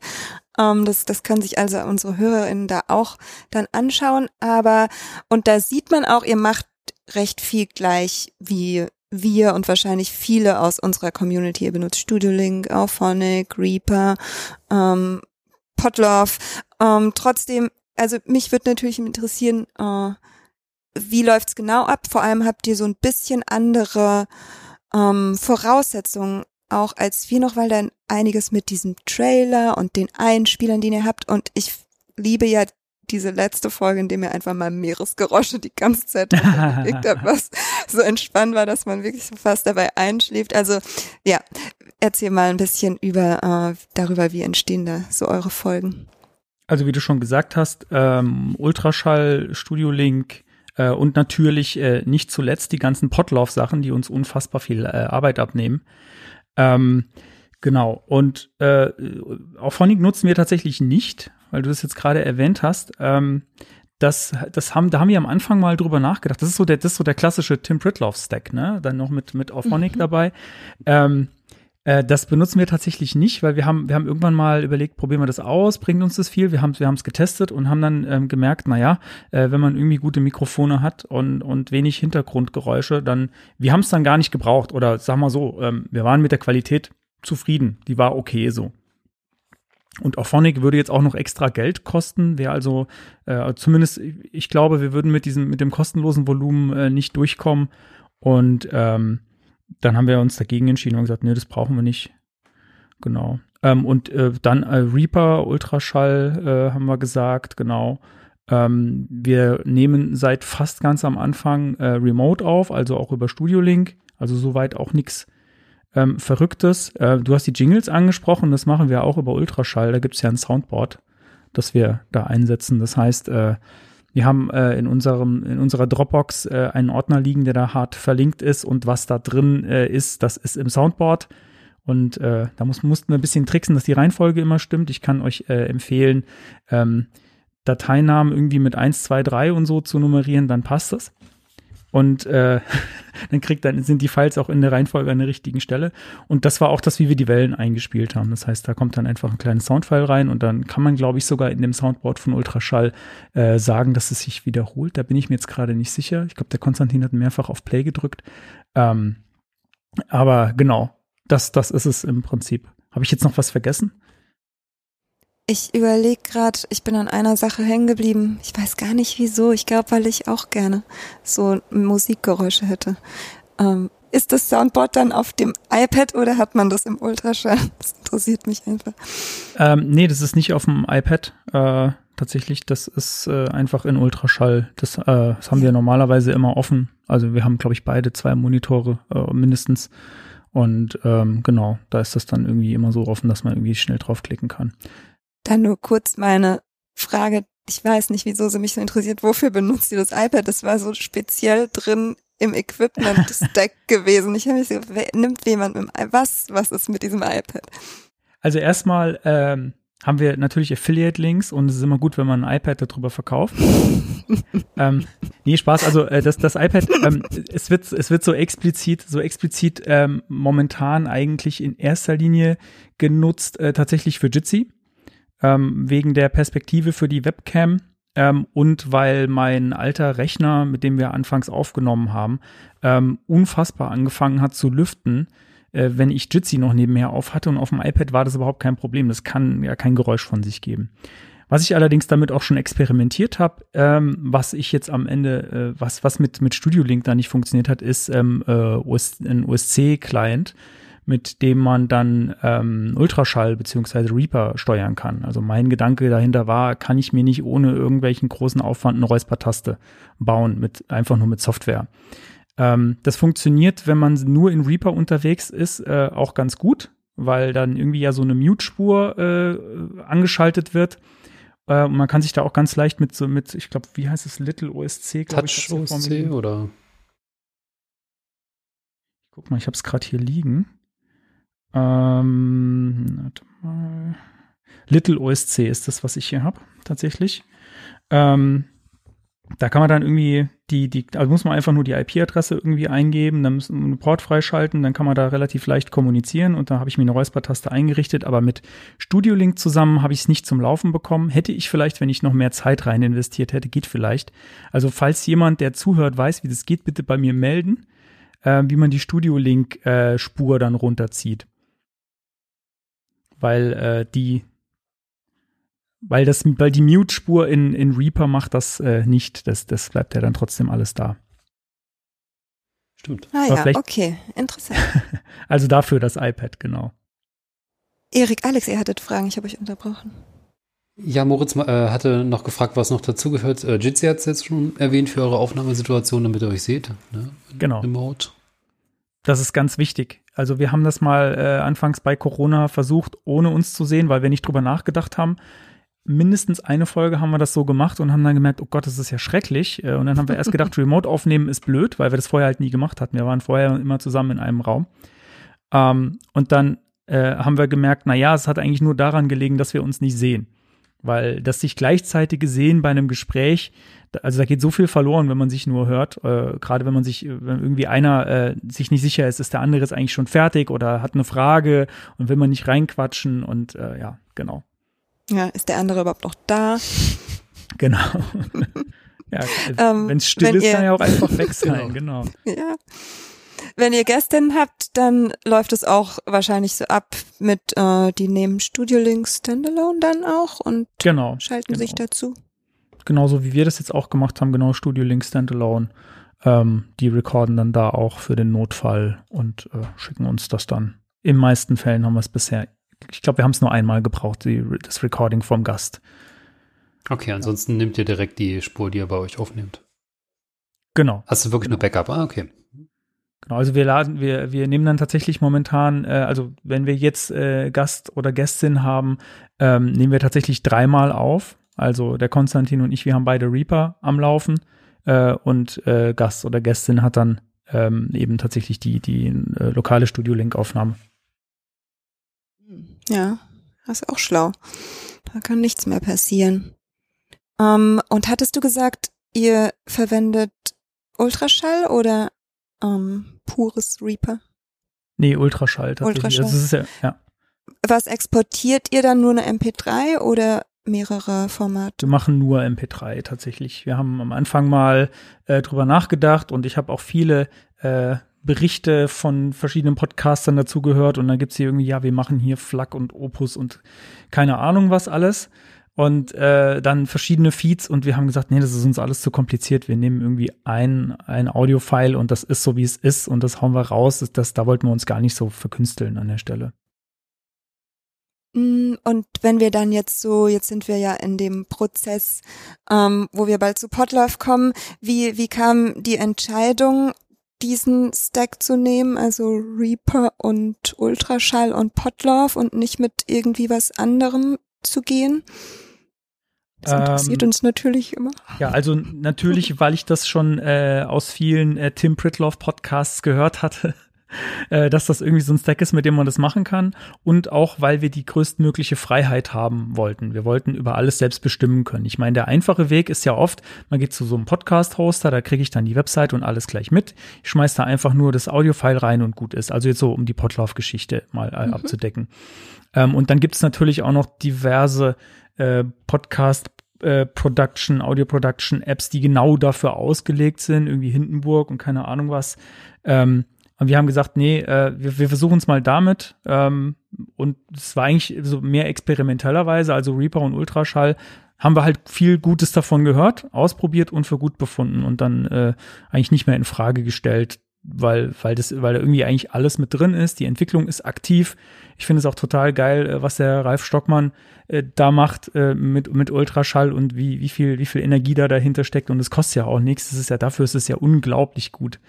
Ähm, das, das können sich also unsere HörerInnen da auch dann anschauen. Aber, und da sieht man auch, ihr macht recht viel gleich wie wir und wahrscheinlich viele aus unserer Community. Ihr benutzt Studio Link, Auphonic, Reaper, ähm, Potlove. Ähm, trotzdem, also mich würde natürlich interessieren, äh, wie läuft's genau ab? Vor allem habt ihr so ein bisschen andere ähm, Voraussetzungen auch als viel noch, weil dann einiges mit diesem Trailer und den Einspielern, den ihr habt und ich liebe ja diese letzte Folge, in dem ihr einfach mal Meeresgeräusche die ganze Zeit gekriegt habt, was so entspannt war, dass man wirklich so fast dabei einschläft. Also ja, erzähl mal ein bisschen über äh, darüber, wie entstehen da so eure Folgen. Also wie du schon gesagt hast, ähm, Ultraschall, Studio Link äh, und natürlich äh, nicht zuletzt die ganzen Potlauf-Sachen, die uns unfassbar viel äh, Arbeit abnehmen. Ähm, genau. Und äh, auf Honig nutzen wir tatsächlich nicht, weil du das jetzt gerade erwähnt hast. Ähm, das, das haben, da haben wir am Anfang mal drüber nachgedacht. Das ist so der, das ist so der klassische Tim Pritloff-Stack, ne? Dann noch mit, mit Auphonic mhm. dabei. Ähm, äh, das benutzen wir tatsächlich nicht, weil wir haben, wir haben irgendwann mal überlegt, probieren wir das aus, bringt uns das viel? Wir haben wir haben es getestet und haben dann ähm, gemerkt, naja, äh, wenn man irgendwie gute Mikrofone hat und, und wenig Hintergrundgeräusche, dann, wir haben es dann gar nicht gebraucht. Oder sag mal so, ähm, wir waren mit der Qualität zufrieden. Die war okay so. Und Auphonic würde jetzt auch noch extra Geld kosten, wäre also äh, zumindest, ich glaube, wir würden mit diesem, mit dem kostenlosen Volumen äh, nicht durchkommen. Und ähm, dann haben wir uns dagegen entschieden und gesagt, nee, das brauchen wir nicht. Genau. Ähm, und äh, dann äh, Reaper, Ultraschall äh, haben wir gesagt, genau. Ähm, wir nehmen seit fast ganz am Anfang äh, Remote auf, also auch über Studio Link, also soweit auch nichts ähm, Verrücktes. Äh, du hast die Jingles angesprochen, das machen wir auch über Ultraschall. Da gibt es ja ein Soundboard, das wir da einsetzen. Das heißt, äh, wir haben äh, in, unserem, in unserer Dropbox äh, einen Ordner liegen, der da hart verlinkt ist und was da drin äh, ist, das ist im Soundboard. Und äh, da muss, mussten wir ein bisschen tricksen, dass die Reihenfolge immer stimmt. Ich kann euch äh, empfehlen, ähm, Dateinamen irgendwie mit 1, 2, 3 und so zu nummerieren, dann passt das und äh, dann kriegt dann sind die Files auch in der Reihenfolge an der richtigen Stelle und das war auch das, wie wir die Wellen eingespielt haben. Das heißt, da kommt dann einfach ein kleines Soundfile rein und dann kann man, glaube ich, sogar in dem Soundboard von Ultraschall äh, sagen, dass es sich wiederholt. Da bin ich mir jetzt gerade nicht sicher. Ich glaube, der Konstantin hat mehrfach auf Play gedrückt. Ähm, aber genau, das, das ist es im Prinzip. Habe ich jetzt noch was vergessen? Ich überlege gerade, ich bin an einer Sache hängen geblieben. Ich weiß gar nicht wieso. Ich glaube, weil ich auch gerne so Musikgeräusche hätte. Ähm, ist das Soundboard dann auf dem iPad oder hat man das im Ultraschall? Das interessiert mich einfach. Ähm, nee, das ist nicht auf dem iPad. Äh, tatsächlich, das ist äh, einfach in Ultraschall. Das, äh, das haben wir normalerweise immer offen. Also wir haben, glaube ich, beide zwei Monitore äh, mindestens. Und ähm, genau, da ist das dann irgendwie immer so offen, dass man irgendwie schnell draufklicken kann. Dann nur kurz meine Frage. Ich weiß nicht, wieso sie mich so interessiert. Wofür benutzt ihr das iPad? Das war so speziell drin im Equipment-Stack gewesen. Ich habe mich so, wer, nimmt jemand mit dem iPad? Was, was ist mit diesem iPad? Also erstmal ähm, haben wir natürlich Affiliate-Links und es ist immer gut, wenn man ein iPad darüber verkauft. ähm, nee, Spaß. Also äh, das, das iPad, ähm, es wird, es wird so explizit, so explizit ähm, momentan eigentlich in erster Linie genutzt äh, tatsächlich für Jitsi ähm, wegen der Perspektive für die Webcam ähm, und weil mein alter Rechner, mit dem wir anfangs aufgenommen haben, ähm, unfassbar angefangen hat zu lüften, äh, wenn ich Jitsi noch nebenher auf hatte und auf dem iPad war das überhaupt kein Problem. Das kann ja kein Geräusch von sich geben. Was ich allerdings damit auch schon experimentiert habe, ähm, was ich jetzt am Ende, äh, was, was mit, mit Studio Link da nicht funktioniert hat, ist ähm, äh, OS, ein OSC-Client, mit dem man dann ähm, Ultraschall beziehungsweise Reaper steuern kann. Also mein Gedanke dahinter war, kann ich mir nicht ohne irgendwelchen großen Aufwand eine Räuspertaste bauen, mit, einfach nur mit Software. Ähm, das funktioniert, wenn man nur in Reaper unterwegs ist, äh, auch ganz gut, weil dann irgendwie ja so eine Mute-Spur äh, angeschaltet wird. Äh, man kann sich da auch ganz leicht mit so mit, ich glaube, wie heißt es, Little OSC, glaube ich. Touch OSC oder? Guck mal, ich habe es gerade hier liegen. Ähm. Little OSC ist das, was ich hier habe, tatsächlich. Ähm, da kann man dann irgendwie die, die, also muss man einfach nur die IP-Adresse irgendwie eingeben, dann müssen wir einen Port freischalten, dann kann man da relativ leicht kommunizieren und da habe ich mir eine Räuspertaste eingerichtet, aber mit Studio Link zusammen habe ich es nicht zum Laufen bekommen. Hätte ich vielleicht, wenn ich noch mehr Zeit rein investiert hätte, geht vielleicht. Also falls jemand, der zuhört, weiß, wie das geht, bitte bei mir melden, äh, wie man die Studio Link äh, Spur dann runterzieht weil äh, die weil das weil die Mute Spur in in Reaper macht das äh, nicht das das bleibt ja dann trotzdem alles da Stimmt. Ah ja, okay, interessant. also dafür das iPad, genau. Erik, Alex, ihr hattet Fragen, ich habe euch unterbrochen. Ja, Moritz äh, hatte noch gefragt, was noch dazugehört. Äh, Jitsi hat es jetzt schon erwähnt für eure Aufnahmesituation, damit ihr euch seht. Ne? Genau. Remote. Das ist ganz wichtig. Also wir haben das mal äh, anfangs bei Corona versucht, ohne uns zu sehen, weil wir nicht drüber nachgedacht haben. Mindestens eine Folge haben wir das so gemacht und haben dann gemerkt, oh Gott, das ist ja schrecklich. Äh, und dann haben wir erst gedacht, Remote aufnehmen ist blöd, weil wir das vorher halt nie gemacht hatten. Wir waren vorher immer zusammen in einem Raum. Ähm, und dann äh, haben wir gemerkt, na ja, es hat eigentlich nur daran gelegen, dass wir uns nicht sehen. Weil das sich gleichzeitige Sehen bei einem Gespräch, also da geht so viel verloren, wenn man sich nur hört. Äh, Gerade wenn man sich, wenn irgendwie einer äh, sich nicht sicher ist, ist der andere jetzt eigentlich schon fertig oder hat eine Frage und will man nicht reinquatschen und äh, ja, genau. Ja, ist der andere überhaupt noch da? Genau. ja, ähm, wenn es still ist, kann er auch einfach weg sein, genau. Ja. Wenn ihr Gästinnen habt, dann läuft es auch wahrscheinlich so ab mit, äh, die nehmen Studio Link Standalone dann auch und genau, schalten genau. sich dazu. Genauso wie wir das jetzt auch gemacht haben, genau Studio Link Standalone. Ähm, die recorden dann da auch für den Notfall und äh, schicken uns das dann. In meisten Fällen haben wir es bisher, ich glaube, wir haben es nur einmal gebraucht, die, das Recording vom Gast. Okay, ansonsten ja. nimmt ihr direkt die Spur, die ihr bei euch aufnehmt. Genau. Hast du wirklich genau. nur Backup? Ah, okay. Genau, also wir laden, wir, wir nehmen dann tatsächlich momentan, äh, also wenn wir jetzt äh, Gast oder Gästin haben, ähm, nehmen wir tatsächlich dreimal auf. Also der Konstantin und ich, wir haben beide Reaper am Laufen äh, und äh, Gast oder Gästin hat dann ähm, eben tatsächlich die, die äh, lokale Studio-Link-Aufnahme. Ja, das ist auch schlau. Da kann nichts mehr passieren. Ähm, und hattest du gesagt, ihr verwendet Ultraschall oder ähm, pures Reaper? Nee, Ultraschall tatsächlich. Ultraschall. Das ist ja, ja. Was exportiert ihr dann nur eine MP3 oder mehrere Formate? Wir machen nur MP3 tatsächlich. Wir haben am Anfang mal äh, drüber nachgedacht und ich habe auch viele äh, Berichte von verschiedenen Podcastern dazu gehört und dann gibt's hier irgendwie, ja, wir machen hier Flak und Opus und keine Ahnung was alles und äh, dann verschiedene Feeds und wir haben gesagt, nee, das ist uns alles zu kompliziert. Wir nehmen irgendwie ein, ein Audio-File und das ist so, wie es ist und das hauen wir raus. Das, das, da wollten wir uns gar nicht so verkünsteln an der Stelle. Mm, und wenn wir dann jetzt so, jetzt sind wir ja in dem Prozess, ähm, wo wir bald zu Potlauf kommen, wie, wie kam die Entscheidung, diesen Stack zu nehmen, also Reaper und Ultraschall und Potlauf und nicht mit irgendwie was anderem zu gehen? Das interessiert ähm, uns natürlich immer. Ja, also natürlich, weil ich das schon äh, aus vielen äh, Tim Pritloff Podcasts gehört hatte, äh, dass das irgendwie so ein Stack ist, mit dem man das machen kann. Und auch, weil wir die größtmögliche Freiheit haben wollten. Wir wollten über alles selbst bestimmen können. Ich meine, der einfache Weg ist ja oft, man geht zu so einem Podcast-Hoster, da kriege ich dann die Website und alles gleich mit. Ich schmeiß da einfach nur das Audio-File rein und gut ist. Also jetzt so, um die Potlauf-Geschichte mal äh, mhm. abzudecken. Ähm, und dann gibt es natürlich auch noch diverse äh, Podcast äh, Production, Audio Production Apps, die genau dafür ausgelegt sind, irgendwie Hindenburg und keine Ahnung was. Ähm, und wir haben gesagt, nee, äh, wir, wir versuchen es mal damit. Ähm, und es war eigentlich so mehr experimentellerweise, also Reaper und Ultraschall haben wir halt viel Gutes davon gehört, ausprobiert und für gut befunden und dann äh, eigentlich nicht mehr in Frage gestellt, weil, weil das, weil da irgendwie eigentlich alles mit drin ist. Die Entwicklung ist aktiv. Ich finde es auch total geil, äh, was der Ralf Stockmann äh, da macht äh, mit, mit Ultraschall und wie, wie viel, wie viel Energie da dahinter steckt. Und es kostet ja auch nichts. Das ist ja, dafür ist es ja unglaublich gut.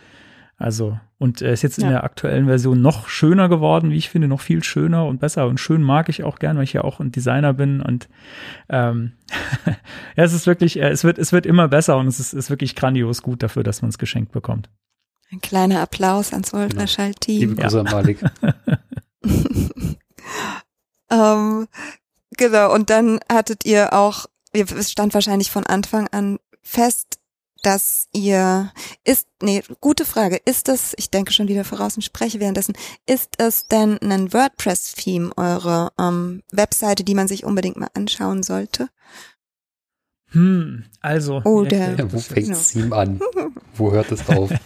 Also, und er ist jetzt ja. in der aktuellen Version noch schöner geworden, wie ich finde, noch viel schöner und besser. Und schön mag ich auch gern, weil ich ja auch ein Designer bin. Und ähm, ja, es ist wirklich, äh, es wird, es wird immer besser und es ist, ist wirklich grandios gut dafür, dass man es geschenkt bekommt. Ein kleiner Applaus ans genau. Ultraschall-Team. Liebe Grüße an Malik. ähm, genau, und dann hattet ihr auch, es stand wahrscheinlich von Anfang an fest, dass ihr ist, nee, gute Frage, ist es, ich denke schon wieder voraus und spreche währenddessen, ist es denn ein WordPress-Theme, eure ähm, Webseite, die man sich unbedingt mal anschauen sollte? Hm, also. Oder. Ja, wo fängt das Theme an? wo hört es auf?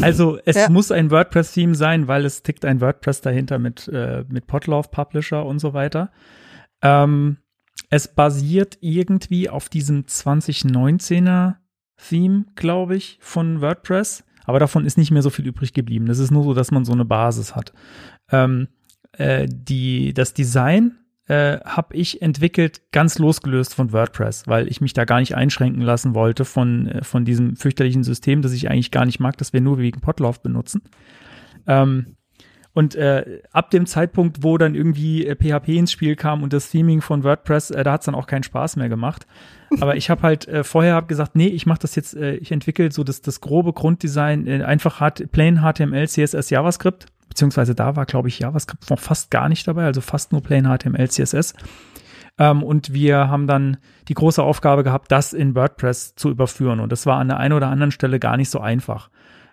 Also es ja. muss ein WordPress-Theme sein, weil es tickt ein WordPress dahinter mit, äh, mit Potlauf Publisher und so weiter. Ähm, es basiert irgendwie auf diesem 2019er Theme, glaube ich, von WordPress. Aber davon ist nicht mehr so viel übrig geblieben. Das ist nur so, dass man so eine Basis hat. Ähm, äh, die, das Design äh, habe ich entwickelt, ganz losgelöst von WordPress, weil ich mich da gar nicht einschränken lassen wollte von, äh, von diesem fürchterlichen System, das ich eigentlich gar nicht mag, das wir nur wegen Potlauf benutzen. Ähm, und äh, ab dem Zeitpunkt, wo dann irgendwie äh, PHP ins Spiel kam und das Theming von WordPress, äh, da hat es dann auch keinen Spaß mehr gemacht. Aber ich habe halt äh, vorher hab gesagt, nee, ich mache das jetzt, äh, ich entwickle so das, das grobe Grunddesign, äh, einfach H plain HTML, CSS, JavaScript, beziehungsweise da war, glaube ich, JavaScript noch fast gar nicht dabei, also fast nur plain HTML, CSS. Ähm, und wir haben dann die große Aufgabe gehabt, das in WordPress zu überführen. Und das war an der einen oder anderen Stelle gar nicht so einfach.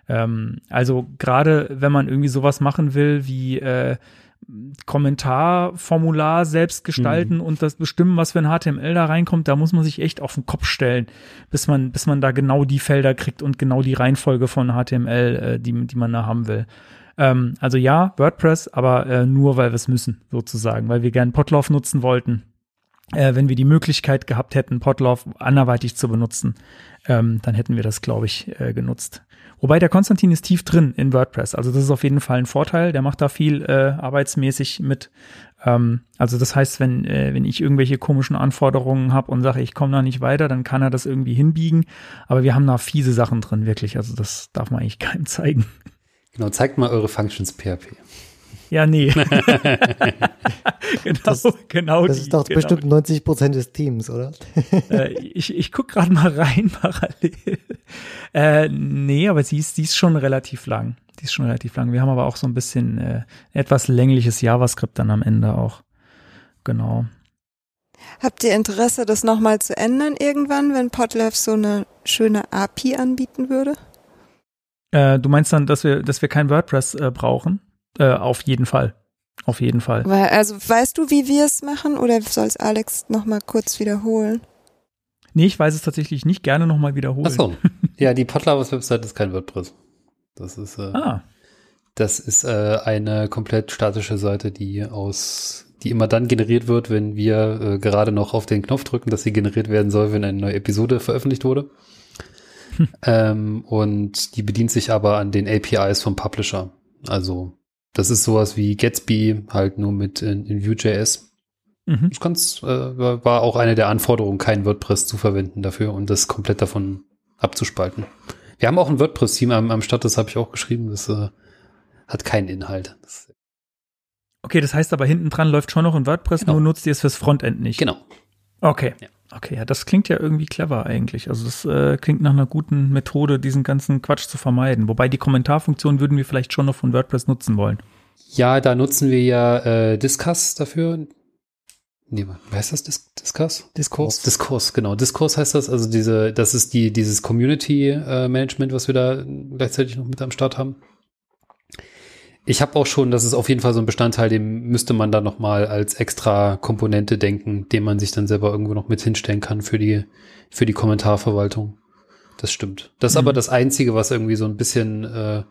Ähm, also gerade wenn man irgendwie sowas machen will wie äh, Kommentarformular selbst gestalten mhm. und das bestimmen, was für ein HTML da reinkommt, da muss man sich echt auf den Kopf stellen, bis man, bis man da genau die Felder kriegt und genau die Reihenfolge von HTML, äh, die, die man da haben will. Ähm, also ja, WordPress, aber äh, nur, weil wir es müssen, sozusagen, weil wir gern Potlauf nutzen wollten. Äh, wenn wir die Möglichkeit gehabt hätten, Potlauf anderweitig zu benutzen, ähm, dann hätten wir das, glaube ich, äh, genutzt. Wobei der Konstantin ist tief drin in WordPress. Also das ist auf jeden Fall ein Vorteil. Der macht da viel äh, arbeitsmäßig mit. Ähm, also das heißt, wenn, äh, wenn ich irgendwelche komischen Anforderungen habe und sage, ich komme da nicht weiter, dann kann er das irgendwie hinbiegen. Aber wir haben da fiese Sachen drin, wirklich. Also das darf man eigentlich keinem zeigen. Genau, zeigt mal eure Functions PHP. Ja, nee. genau, das, genau. Das die, ist doch genau. bestimmt 90 Prozent des Teams, oder? äh, ich ich gucke gerade mal rein parallel. Äh, nee, aber sie ist, sie ist schon relativ lang. Die ist schon relativ lang. Wir haben aber auch so ein bisschen äh, etwas längliches JavaScript dann am Ende auch. Genau. Habt ihr Interesse, das nochmal zu ändern irgendwann, wenn Podlove so eine schöne API anbieten würde? Äh, du meinst dann, dass wir, dass wir kein WordPress äh, brauchen? Äh, auf jeden Fall. Auf jeden Fall. Weil, also weißt du, wie wir es machen oder soll es Alex nochmal kurz wiederholen? Nee, ich weiß es tatsächlich nicht gerne nochmal wiederholen. Ach so. Ja, die Podlovers Website ist kein WordPress. Das ist, äh, ah. das ist äh, eine komplett statische Seite, die aus, die immer dann generiert wird, wenn wir äh, gerade noch auf den Knopf drücken, dass sie generiert werden soll, wenn eine neue Episode veröffentlicht wurde. Hm. Ähm, und die bedient sich aber an den APIs vom Publisher. Also das ist sowas wie Gatsby, halt nur mit in, in Vue.js. Mhm. Das kann's, äh, war auch eine der Anforderungen, kein WordPress zu verwenden dafür und das komplett davon abzuspalten. Wir haben auch ein WordPress-Team am, am Start, das habe ich auch geschrieben, das äh, hat keinen Inhalt. Das okay, das heißt aber hinten dran läuft schon noch ein WordPress, genau. nur nutzt ihr es fürs Frontend nicht. Genau. Okay. Ja. Okay, ja, das klingt ja irgendwie clever eigentlich. Also das äh, klingt nach einer guten Methode, diesen ganzen Quatsch zu vermeiden. Wobei die Kommentarfunktion würden wir vielleicht schon noch von WordPress nutzen wollen. Ja, da nutzen wir ja äh, Discuss dafür. Nee, wie heißt das? Dis Discuss? Discourse? Discourse, genau. Discourse heißt das. Also diese, das ist die, dieses Community äh, Management, was wir da gleichzeitig noch mit am Start haben. Ich habe auch schon, das ist auf jeden Fall so ein Bestandteil, den müsste man dann nochmal als extra Komponente denken, den man sich dann selber irgendwo noch mit hinstellen kann für die, für die Kommentarverwaltung. Das stimmt. Das ist mhm. aber das Einzige, was irgendwie so ein bisschen äh,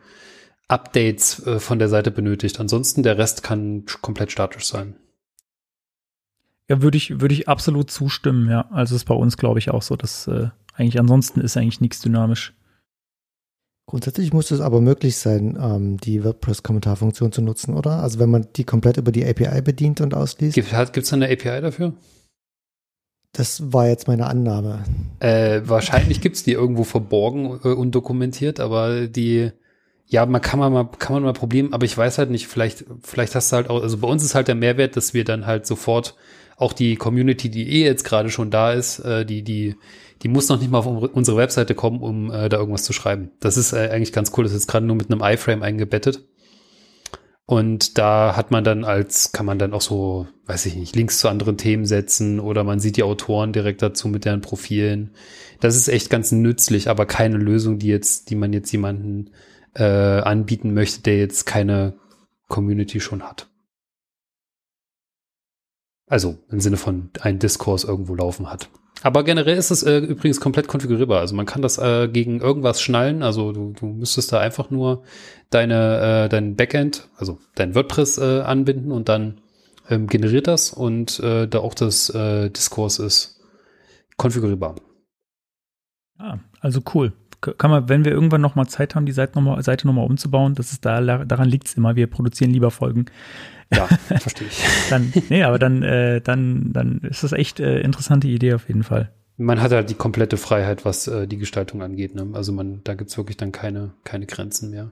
Updates äh, von der Seite benötigt. Ansonsten der Rest kann komplett statisch sein. Ja, würde ich, würde ich absolut zustimmen, ja. Also ist bei uns, glaube ich, auch so, dass äh, eigentlich ansonsten ist eigentlich nichts dynamisch. Grundsätzlich muss es aber möglich sein, ähm, die WordPress-Kommentarfunktion zu nutzen, oder? Also wenn man die komplett über die API bedient und ausliest. Gibt es eine API dafür? Das war jetzt meine Annahme. Äh, wahrscheinlich gibt es die irgendwo verborgen äh, und dokumentiert, aber die, ja, man kann man mal, kann man mal probieren, aber ich weiß halt nicht, vielleicht, vielleicht hast du halt auch, also bei uns ist halt der Mehrwert, dass wir dann halt sofort auch die Community, die eh jetzt gerade schon da ist, äh, die, die, die muss noch nicht mal auf unsere Webseite kommen, um äh, da irgendwas zu schreiben. Das ist äh, eigentlich ganz cool. Das ist gerade nur mit einem iFrame eingebettet. Und da hat man dann als, kann man dann auch so, weiß ich nicht, Links zu anderen Themen setzen oder man sieht die Autoren direkt dazu mit deren Profilen. Das ist echt ganz nützlich, aber keine Lösung, die jetzt, die man jetzt jemanden äh, anbieten möchte, der jetzt keine Community schon hat. Also im Sinne von ein Diskurs irgendwo laufen hat. Aber generell ist es äh, übrigens komplett konfigurierbar. Also man kann das äh, gegen irgendwas schnallen. Also du, du müsstest da einfach nur deine, äh, dein Backend, also dein WordPress äh, anbinden und dann ähm, generiert das und äh, da auch das äh, Diskurs ist konfigurierbar. Ah, also cool. kann man, wenn wir irgendwann noch mal Zeit haben, die Seite noch mal, Seite noch umzubauen, das ist da, daran liegt es immer. Wir produzieren lieber Folgen. Ja, verstehe ich. dann, nee, aber dann, äh, dann, dann ist das echt äh, interessante Idee auf jeden Fall. Man hat halt die komplette Freiheit, was äh, die Gestaltung angeht. Ne? Also man, da gibt's wirklich dann keine, keine Grenzen mehr.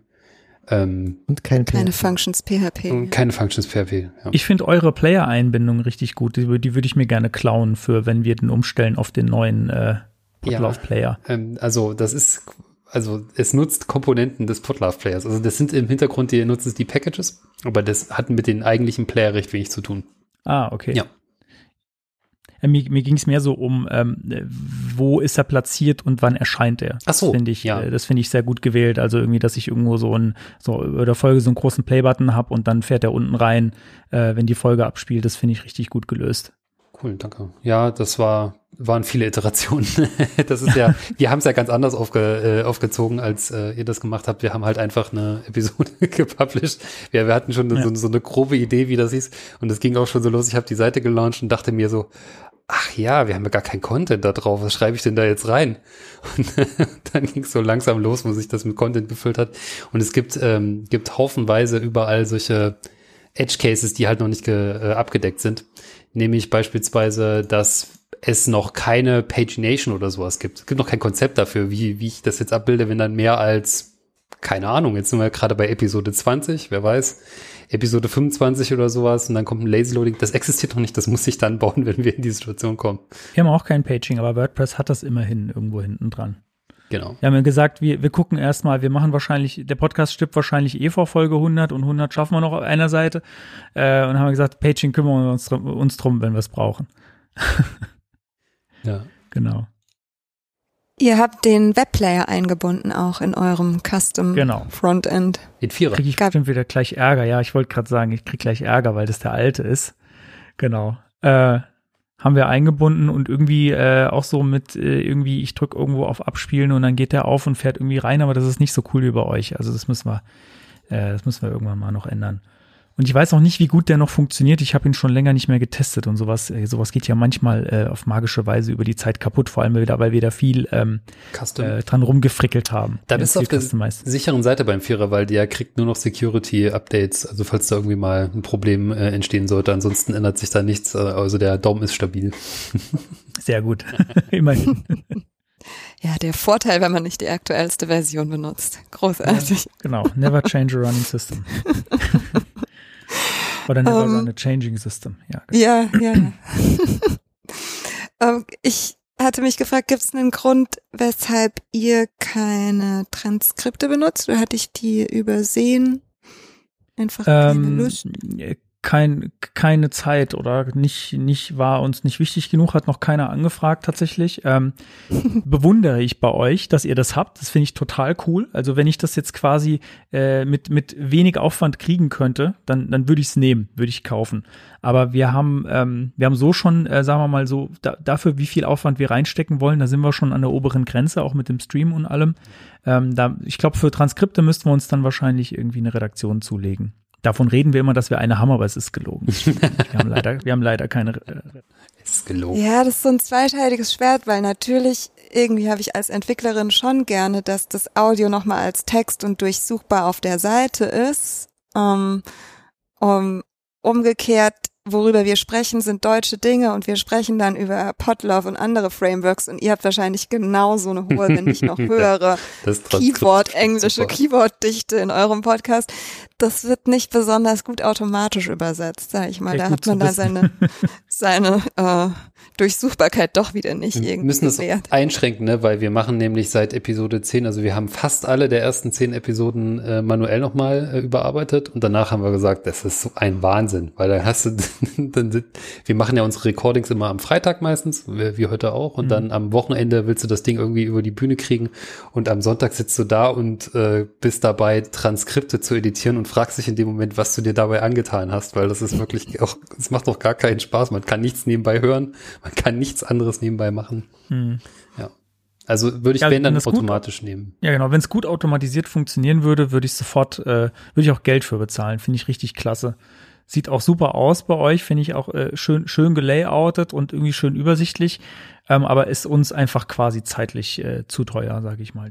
Ähm, Und kein Keine PHP. Functions PHP. und keine Functions PHP. Ja. Ich finde eure Player-Einbindung richtig gut. Die, die würde ich mir gerne klauen für, wenn wir den umstellen auf den neuen äh, Potlauf-Player. Ähm, also das ist, also es nutzt Komponenten des Podlove Players. Also das sind im Hintergrund, die nutzen die Packages, aber das hat mit den eigentlichen Player recht wenig zu tun. Ah, okay. Ja. Äh, Mir, mir ging es mehr so um, ähm, äh, wo ist er platziert und wann erscheint er. Ach so, Das finde ich, ja. äh, das finde ich sehr gut gewählt. Also irgendwie, dass ich irgendwo so ein, so über der Folge so einen großen Playbutton habe und dann fährt er unten rein, äh, wenn die Folge abspielt. Das finde ich richtig gut gelöst. Cool, danke. Ja, das war, waren viele Iterationen. das ist ja, wir haben es ja ganz anders aufge, äh, aufgezogen, als äh, ihr das gemacht habt. Wir haben halt einfach eine Episode gepublished. Wir, wir hatten schon Ja. so, so eine grobe Idee, wie das hieß. Und es ging auch schon so los. Ich habe die Seite gelauncht und dachte mir so, ach ja, wir haben ja gar kein Content da drauf. Was schreibe ich denn da jetzt rein? Und dann ging es so langsam los, wo sich das mit Content gefüllt hat. Und es gibt, ähm, gibt haufenweise überall solche Edge Cases, die halt noch nicht ge, äh, abgedeckt sind. Nämlich beispielsweise, dass es noch keine Pagination oder sowas gibt. Es gibt noch kein Konzept dafür, wie, wie ich das jetzt abbilde, wenn dann mehr als, keine Ahnung, jetzt sind wir gerade bei Episode 20, wer weiß, Episode 25 oder sowas und dann kommt ein Lazy Loading. Das existiert noch nicht, das muss ich dann bauen, wenn wir in die Situation kommen. Wir haben auch kein Paging, aber WordPress hat das immerhin irgendwo hinten dran. Genau. Wir haben ja gesagt, wir, wir gucken erstmal, wir machen wahrscheinlich, der Podcast stirbt wahrscheinlich eh vor Folge 100 und 100 schaffen wir noch auf einer Seite. Äh, und haben gesagt, Paging kümmern wir uns, drum- uns drum, wenn wir es brauchen. Ja. Genau, Ihr habt den Webplayer eingebunden auch in eurem Custom genau. Frontend. In Vierer. Kriege ich Gab- bestimmt wieder gleich Ärger. Ja, ich wollte gerade sagen, ich krieg gleich Ärger, weil das der alte ist. Genau. Äh, haben wir eingebunden und irgendwie äh, auch so mit äh, irgendwie, ich drücke irgendwo auf Abspielen und dann geht der auf und fährt irgendwie rein, aber das ist nicht so cool wie bei euch. Also das müssen wir, äh, das müssen wir irgendwann mal noch ändern. Und ich weiß auch nicht, wie gut der noch funktioniert. Ich habe ihn schon länger nicht mehr getestet und sowas. Äh, sowas geht ja manchmal äh, auf magische Weise über die Zeit kaputt, vor allem wieder, weil wir da viel ähm, Custom. äh, dran rumgefrickelt haben. Da Ja, bist du auf der sicheren Seite beim Vierer, weil der kriegt nur noch Security-Updates. Also falls da irgendwie mal ein Problem äh, entstehen sollte, ansonsten ändert sich da nichts. Äh, Also der Daumen ist stabil. Sehr gut. Immerhin. Ja, der Vorteil, wenn man nicht die aktuellste Version benutzt. Großartig. Genau. Never change a running system. Oder never Ähm. run a changing system. Ja. Ja, ja. ja. ähm, ich hatte mich gefragt, gibt es einen Grund, weshalb ihr keine Transkripte benutzt? Oder hatte ich die übersehen? Einfach keine Ähm, Lust. Kein, keine Zeit oder nicht, nicht, war uns nicht wichtig genug, hat noch keiner angefragt tatsächlich. Ähm, bewundere ich bei euch, dass ihr das habt. Das finde ich total cool. Also wenn ich das jetzt quasi äh, mit, mit wenig Aufwand kriegen könnte, dann, dann würde ich es nehmen, würde ich kaufen. Aber wir haben, ähm, wir haben so schon, äh, sagen wir mal so, da, dafür, wie viel Aufwand wir reinstecken wollen, da sind wir schon an der oberen Grenze, auch mit dem Stream und allem. Ähm, da, ich glaube, für Transkripte müssten wir uns dann wahrscheinlich irgendwie eine Redaktion zulegen. Davon reden wir immer, dass wir eine haben, aber es ist gelogen. Wir haben leider, wir haben leider keine. Äh, Ist gelogen. Ja, das ist so ein zweischneidiges Schwert, weil natürlich irgendwie habe ich als Entwicklerin schon gerne, dass das Audio nochmal als Text und durchsuchbar auf der Seite ist. Ähm, um, umgekehrt, worüber wir sprechen, sind deutsche Dinge und wir sprechen dann über Podlove und andere Frameworks und ihr habt wahrscheinlich genauso eine hohe, wenn nicht noch höhere Keyword, englische Super. Keyword-Dichte in eurem Podcast. Das wird nicht besonders gut automatisch übersetzt, sag ich mal. Da hat man da seine, seine äh, Durchsuchbarkeit doch wieder nicht Wir irgendwie müssen das einschränken, ne? weil wir machen nämlich seit Episode 10, also wir haben fast alle der ersten 10 Episoden äh, manuell nochmal äh, überarbeitet und danach haben wir gesagt, das ist so ein Wahnsinn, weil dann hast du, dann sind, wir machen ja unsere Recordings immer am Freitag meistens, wie wie heute auch, und Mhm. dann am Wochenende willst du das Ding irgendwie über die Bühne kriegen und am Sonntag sitzt du da und äh, bist dabei, Transkripte zu editieren und fragst dich in dem Moment, was du dir dabei angetan hast, weil das ist wirklich auch, es macht doch gar keinen Spaß, man kann nichts nebenbei hören, man kann nichts anderes nebenbei machen. hm. Also würde ich, Ja, wenn dann das gut- automatisch nehmen. Ja, genau. Wenn es gut automatisiert funktionieren würde, würde ich sofort, äh, würde ich auch Geld für bezahlen. Finde ich richtig klasse. Sieht auch super aus bei euch, finde ich auch äh, schön, schön gelayoutet und irgendwie schön übersichtlich. Ähm, aber ist uns einfach quasi zeitlich äh, zu teuer, sage ich mal.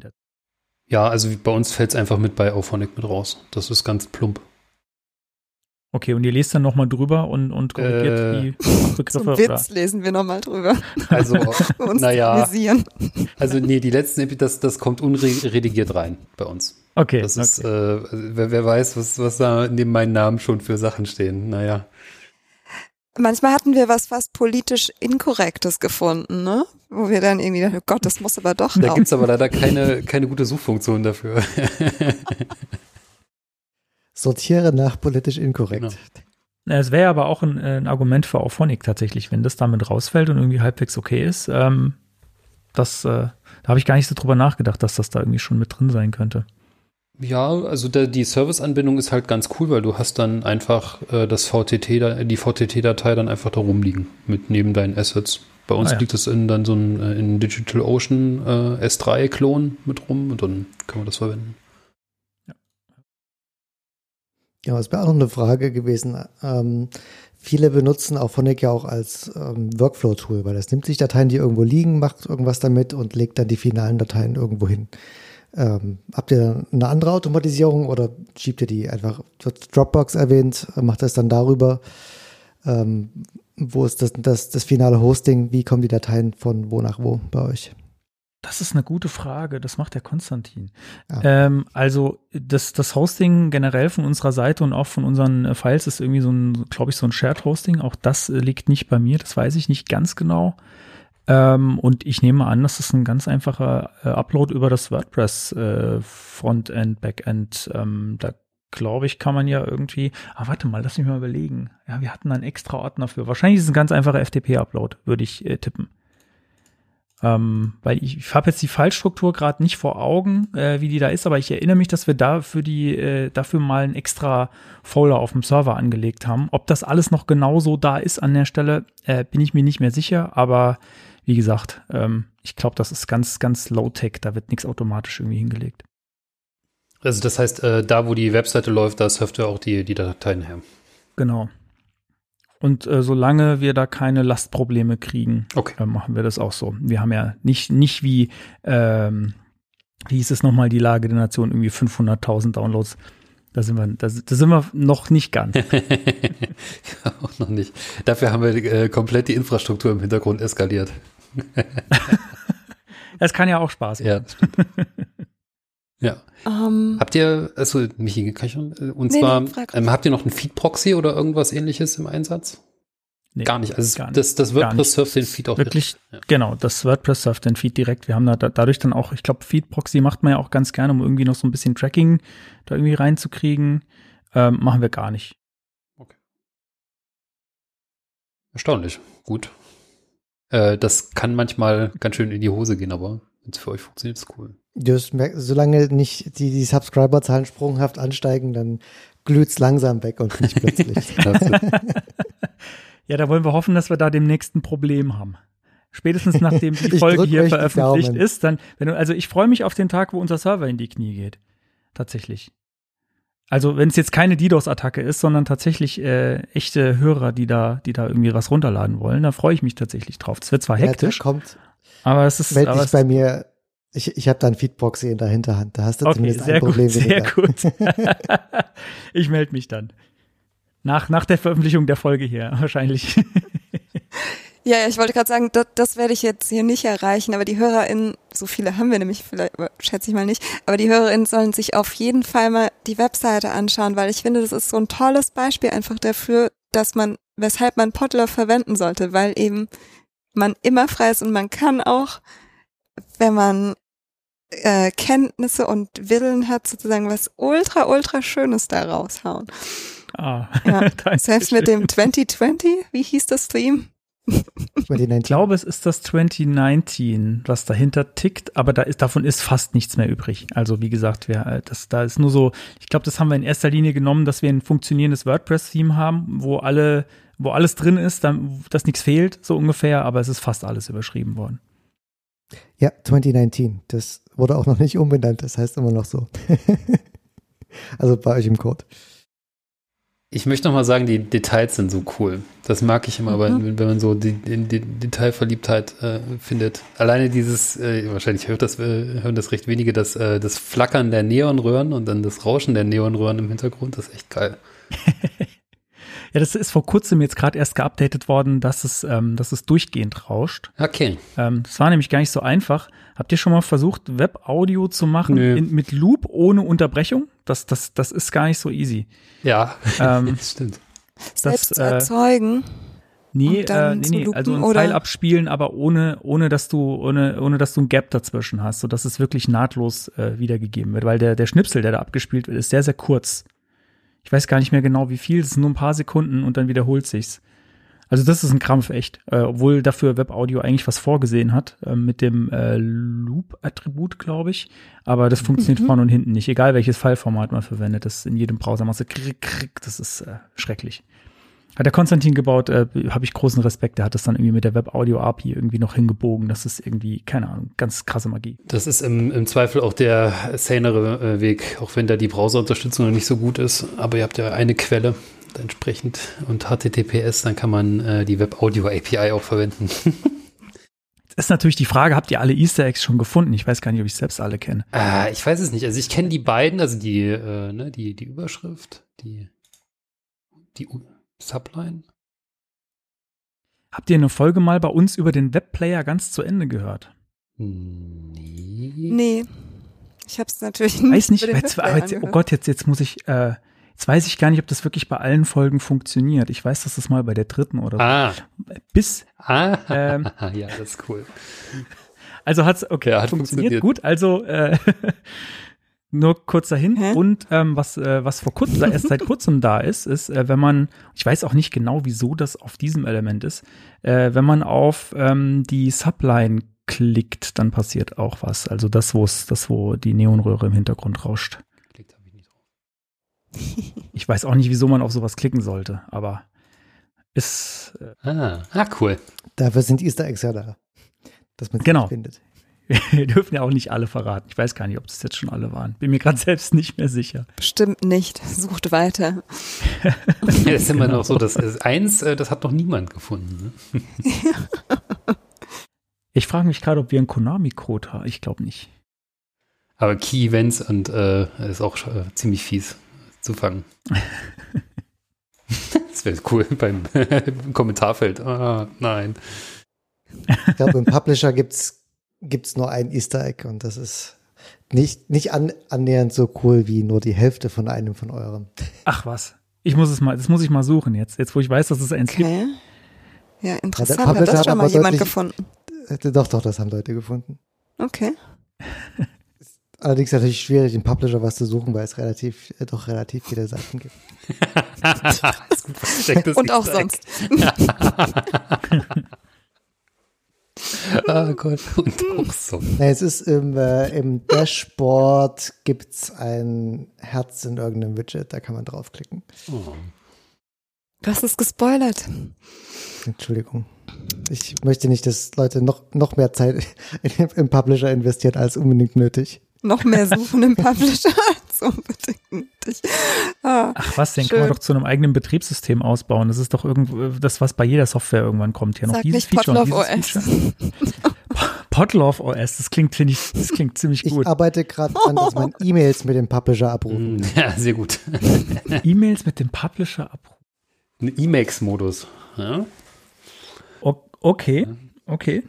Ja, also bei uns fällt es einfach mit bei Auphonic mit raus. Das ist ganz plump. Okay, und ihr lest dann nochmal drüber und, und korrigiert Äh, die Begriffe? Zum Witz lesen wir nochmal drüber. Also, Uns naja, also nee, die letzten Epi- das, das kommt unredigiert rein bei uns. Okay, Das ist, okay. äh, wer, wer weiß, was, was da neben meinem Namen schon für Sachen stehen. Naja. Manchmal hatten wir was fast politisch Inkorrektes gefunden, ne? Wo wir dann irgendwie dachten, oh Gott, das muss aber doch Da raus. gibt's aber leider keine, keine gute Suchfunktion dafür. Sortiere nach politisch inkorrekt. Genau. Ja, Es wäre aber auch ein, äh, ein Argument für Auphonic tatsächlich, wenn das damit rausfällt und irgendwie halbwegs okay ist. Ähm, das, äh, da habe ich gar nicht so drüber nachgedacht, dass das da irgendwie schon mit drin sein könnte. Ja, also der, die Service-Anbindung ist halt ganz cool, weil du hast dann einfach äh, das VTT, da- die VTT-Datei dann einfach da rumliegen mit neben deinen Assets. Bei uns Ah, ja. liegt es in dann so ein äh, in Digital Ocean äh, S3-Klon mit rum und dann können wir das verwenden. Ja, es wäre auch noch eine Frage gewesen. Ähm, viele benutzen auch Phonic ja auch als ähm, Workflow-Tool, weil es nimmt sich Dateien, die irgendwo liegen, macht irgendwas damit und legt dann die finalen Dateien irgendwo hin. Ähm, habt ihr eine andere Automatisierung oder schiebt ihr die einfach, wird Dropbox erwähnt, macht das dann darüber? Ähm, wo ist das, das, das finale Hosting? Wie kommen die Dateien von wo nach wo bei euch? Das ist eine gute Frage. Das macht der Konstantin. Ja. Ähm, also das, das Hosting generell von unserer Seite und auch von unseren äh, Files ist irgendwie so ein, glaube ich, so ein Shared Hosting. Auch das äh, liegt nicht bei mir. Das weiß ich nicht ganz genau. Ähm, und ich nehme an, das ist ein ganz einfacher äh, Upload über das WordPress äh, Frontend, Backend. Ähm, da glaube ich, kann man ja irgendwie. Ah, warte mal, lass mich mal überlegen. Ja, wir hatten einen extra Ordner für. Wahrscheinlich ist es ein ganz einfacher FTP-Upload, würde ich äh, tippen. Ähm, weil ich, ich habe jetzt die Fallstruktur gerade nicht vor Augen, äh, wie die da ist, aber ich erinnere mich, dass wir da für die, äh, dafür mal einen extra Folder auf dem Server angelegt haben. Ob das alles noch genauso da ist an der Stelle, äh, bin ich mir nicht mehr sicher, aber wie gesagt, ähm, ich glaube, das ist ganz, ganz low-tech, da wird nichts automatisch irgendwie hingelegt. Also das heißt, äh, da wo die Webseite läuft, da surft ihr auch die, die Dateien her. Genau. Und äh, solange wir da keine Lastprobleme kriegen, Okay. äh, machen wir das auch so. Wir haben ja nicht, nicht wie, ähm, wie hieß es nochmal, die Lage der Nation, irgendwie 500.000 Downloads. Da sind wir, da, da sind wir noch nicht ganz. auch noch nicht. Dafür haben wir äh, komplett die Infrastruktur im Hintergrund eskaliert. Es kann ja auch Spaß machen. Ja, ja. Ähm, Habt ihr, also Michi, kann ich schon, äh, und Nee, zwar, nee, ähm, habt ihr noch einen Feed-Proxy oder irgendwas ähnliches im Einsatz? Nee, gar nicht. Also gar nicht. das, das WordPress surft den Feed auch Wirklich, direkt. Ja. genau, das WordPress surft den Feed direkt. Wir haben da, da dadurch dann auch, ich glaube, Feed-Proxy macht man ja auch ganz gerne, um irgendwie noch so ein bisschen Tracking da irgendwie reinzukriegen. Ähm, machen wir gar nicht. Erstaunlich. Gut. Äh, das kann manchmal ganz schön in die Hose gehen, aber wenn es für euch funktioniert, ist cool. Das solange nicht die, die Subscriber-Zahlen sprunghaft ansteigen, dann glüht's langsam weg und nicht plötzlich. Ja, da wollen wir hoffen, dass wir da demnächst ein Problem haben. Spätestens nachdem die Folge hier veröffentlicht ist, dann, wenn du, also ich freue mich auf den Tag, wo unser Server in die Knie geht. Tatsächlich. Also wenn es jetzt keine DDoS-Attacke ist, sondern tatsächlich äh, echte Hörer, die da, die da irgendwie was runterladen wollen, da freue ich mich tatsächlich drauf. Es wird zwar Ja, hektisch, kommt, aber es ist, meld aber dich es, bei mir. Ich, ich habe da ein Feedproxy in der Hinterhand. Da hast du okay, zumindest sehr ein Problem gut, sehr weniger. gut. ich melde mich dann. Nach, nach der Veröffentlichung der Folge hier, wahrscheinlich. ja, ja, ich wollte gerade sagen, das, das werde ich jetzt hier nicht erreichen, aber die HörerInnen, so viele haben wir nämlich vielleicht, schätze ich mal nicht, aber die HörerInnen sollen sich auf jeden Fall mal die Webseite anschauen, weil ich finde, das ist so ein tolles Beispiel einfach dafür, dass man, weshalb man Podlove verwenden sollte, weil eben man immer frei ist und man kann auch, wenn man äh, Kenntnisse und Willen hat, sozusagen was ultra, ultra Schönes da raushauen. Ah, Ja, Selbst mit dem 2020, wie hieß das Theme? Ich glaube, es ist das 2019, was dahinter tickt, aber da ist, davon ist fast nichts mehr übrig. Also wie gesagt, wir, äh, das, da ist nur so, ich glaube, das haben wir in erster Linie genommen, dass wir ein funktionierendes WordPress-Theme haben, wo alle, wo alles drin ist, dann, dass nichts fehlt, so ungefähr, aber es ist fast alles überschrieben worden. Ja, 2019. Das wurde auch noch nicht umbenannt. Das heißt immer noch so. also bei euch im Code. Ich möchte noch mal sagen, die Details sind so cool. Das mag ich immer, mhm. wenn, wenn man so die, die, die Detailverliebtheit äh, findet. Alleine dieses, äh, wahrscheinlich hört das, äh, hören das recht wenige, das, äh, das Flackern der Neonröhren und dann das Rauschen der Neonröhren im Hintergrund, das ist echt geil. Ja, das ist vor kurzem jetzt gerade erst geupdatet worden, dass es, ähm, dass es durchgehend rauscht. Okay. Ähm, das war nämlich gar nicht so einfach. Habt ihr schon mal versucht, Webaudio zu machen in, mit Loop ohne Unterbrechung? Das, das, das ist gar nicht so easy. Ja, ähm, das stimmt. Selbst das, äh, erzeugen. Nee, äh, nee, nee, also ein Pfeil abspielen, aber ohne, ohne dass du, ohne, ohne dass du ein Gap dazwischen hast, so dass es wirklich nahtlos äh, wiedergegeben wird, weil der, der Schnipsel, der da abgespielt wird, ist sehr, sehr kurz. Ich weiß gar nicht mehr genau, wie viel. Es sind nur ein paar Sekunden und dann wiederholt sich's. Also das ist ein Krampf echt, äh, obwohl dafür WebAudio eigentlich was vorgesehen hat äh, mit dem äh, Loop-Attribut, glaube ich. Aber das funktioniert mhm. vorne und hinten nicht, egal welches Fileformat man verwendet. Das in jedem Browser machst du krick, krick, das ist äh, schrecklich. Hat der Konstantin gebaut, äh, habe ich großen Respekt. Der hat das dann irgendwie mit der Web-Audio-API irgendwie noch hingebogen. Das ist irgendwie, keine Ahnung, ganz krasse Magie. Das ist im, im Zweifel auch der sanere äh, Weg, auch wenn da die Browserunterstützung noch nicht so gut ist. Aber ihr habt ja eine Quelle entsprechend und HTTPS, dann kann man äh, die Web-Audio-API auch verwenden. Das ist natürlich die Frage, habt ihr alle Easter Eggs schon gefunden? Ich weiß gar nicht, ob ich selbst alle kenne. Äh, ich weiß es nicht. Also ich kenne die beiden, also die, äh, ne, die, die Überschrift, die, die Subline? Habt ihr eine Folge mal bei uns über den Webplayer ganz zu Ende gehört? Nee. Nee. Ich habe es natürlich nicht. Weiß nicht, jetzt, jetzt, oh Gott, jetzt, jetzt muss ich, äh, jetzt weiß ich gar nicht, ob das wirklich bei allen Folgen funktioniert. Ich weiß, dass das mal bei der dritten oder so. Ah. Bis. Ah. Ähm, ja, das ist cool. Also hat's, okay, ja, hat funktioniert. funktioniert. Gut, also äh, nur kurz dahin. Hä? Und ähm, was, äh, was vor kurzem, erst seit kurzem da ist, ist, äh, wenn man, ich weiß auch nicht genau, wieso das auf diesem Element ist, äh, wenn man auf ähm, die Subline klickt, dann passiert auch was. Also das, wo es, das, wo die Neonröhre im Hintergrund rauscht. Klickt habe ich nicht drauf. Ich weiß auch nicht, wieso man auf sowas klicken sollte, aber ist. Äh, ah, ah, cool. Dafür sind Easter Eggs ja da. Dass man genau. findet. Wir dürfen ja auch nicht alle verraten. Ich weiß gar nicht, ob das jetzt schon alle waren. Bin mir gerade selbst nicht mehr sicher. Bestimmt nicht. Sucht weiter. ja, das ist immer genau. noch so, dass eins, äh, das hat noch niemand gefunden. Ne? ich frage mich gerade, ob wir einen Konami-Code haben. Ich glaube nicht. Aber Key Events und äh, ist auch äh, ziemlich fies zu fangen. das wäre cool beim Kommentarfeld. Ah, nein. Ich glaube, im Publisher gibt es nur ein Easter Egg und das ist nicht, nicht an, annähernd so cool wie nur die Hälfte von einem von eurem. Ach was. Ich muss es mal, das muss ich mal suchen jetzt, jetzt wo ich weiß, dass es eins okay. gibt. Ja, interessant. Ja, hat das schon mal jemand gefunden? Äh, doch, doch, das haben Leute gefunden. Okay. Allerdings natürlich schwierig, im Publisher was zu suchen, weil es relativ, äh, doch relativ viele Seiten gibt. Und auch sonst. oh Gott, und auch so. es ist im, äh, im Dashboard gibt's ein Herz in irgendeinem Widget, da kann man draufklicken. Oh. Du hast es gespoilert. Entschuldigung. Ich möchte nicht, dass Leute noch, noch mehr Zeit im Publisher investieren als unbedingt nötig. Noch mehr suchen im Publisher als unbedingt nötig. Ah, Ach was, den schön. kann man doch zu einem eigenen Betriebssystem ausbauen. Das ist doch irgendwo das, was bei jeder Software irgendwann kommt. Hier noch Sag dieses Feature und dieses OS. Feature. Podlove OS, das klingt, finde ich, das klingt ziemlich gut. Ich arbeite gerade an, dass man E-Mails mit dem Publisher abrufen. Mm, ja, sehr gut. E-Mails mit dem Publisher abrufen. Ein Emacs-Modus, ja. okay, okay.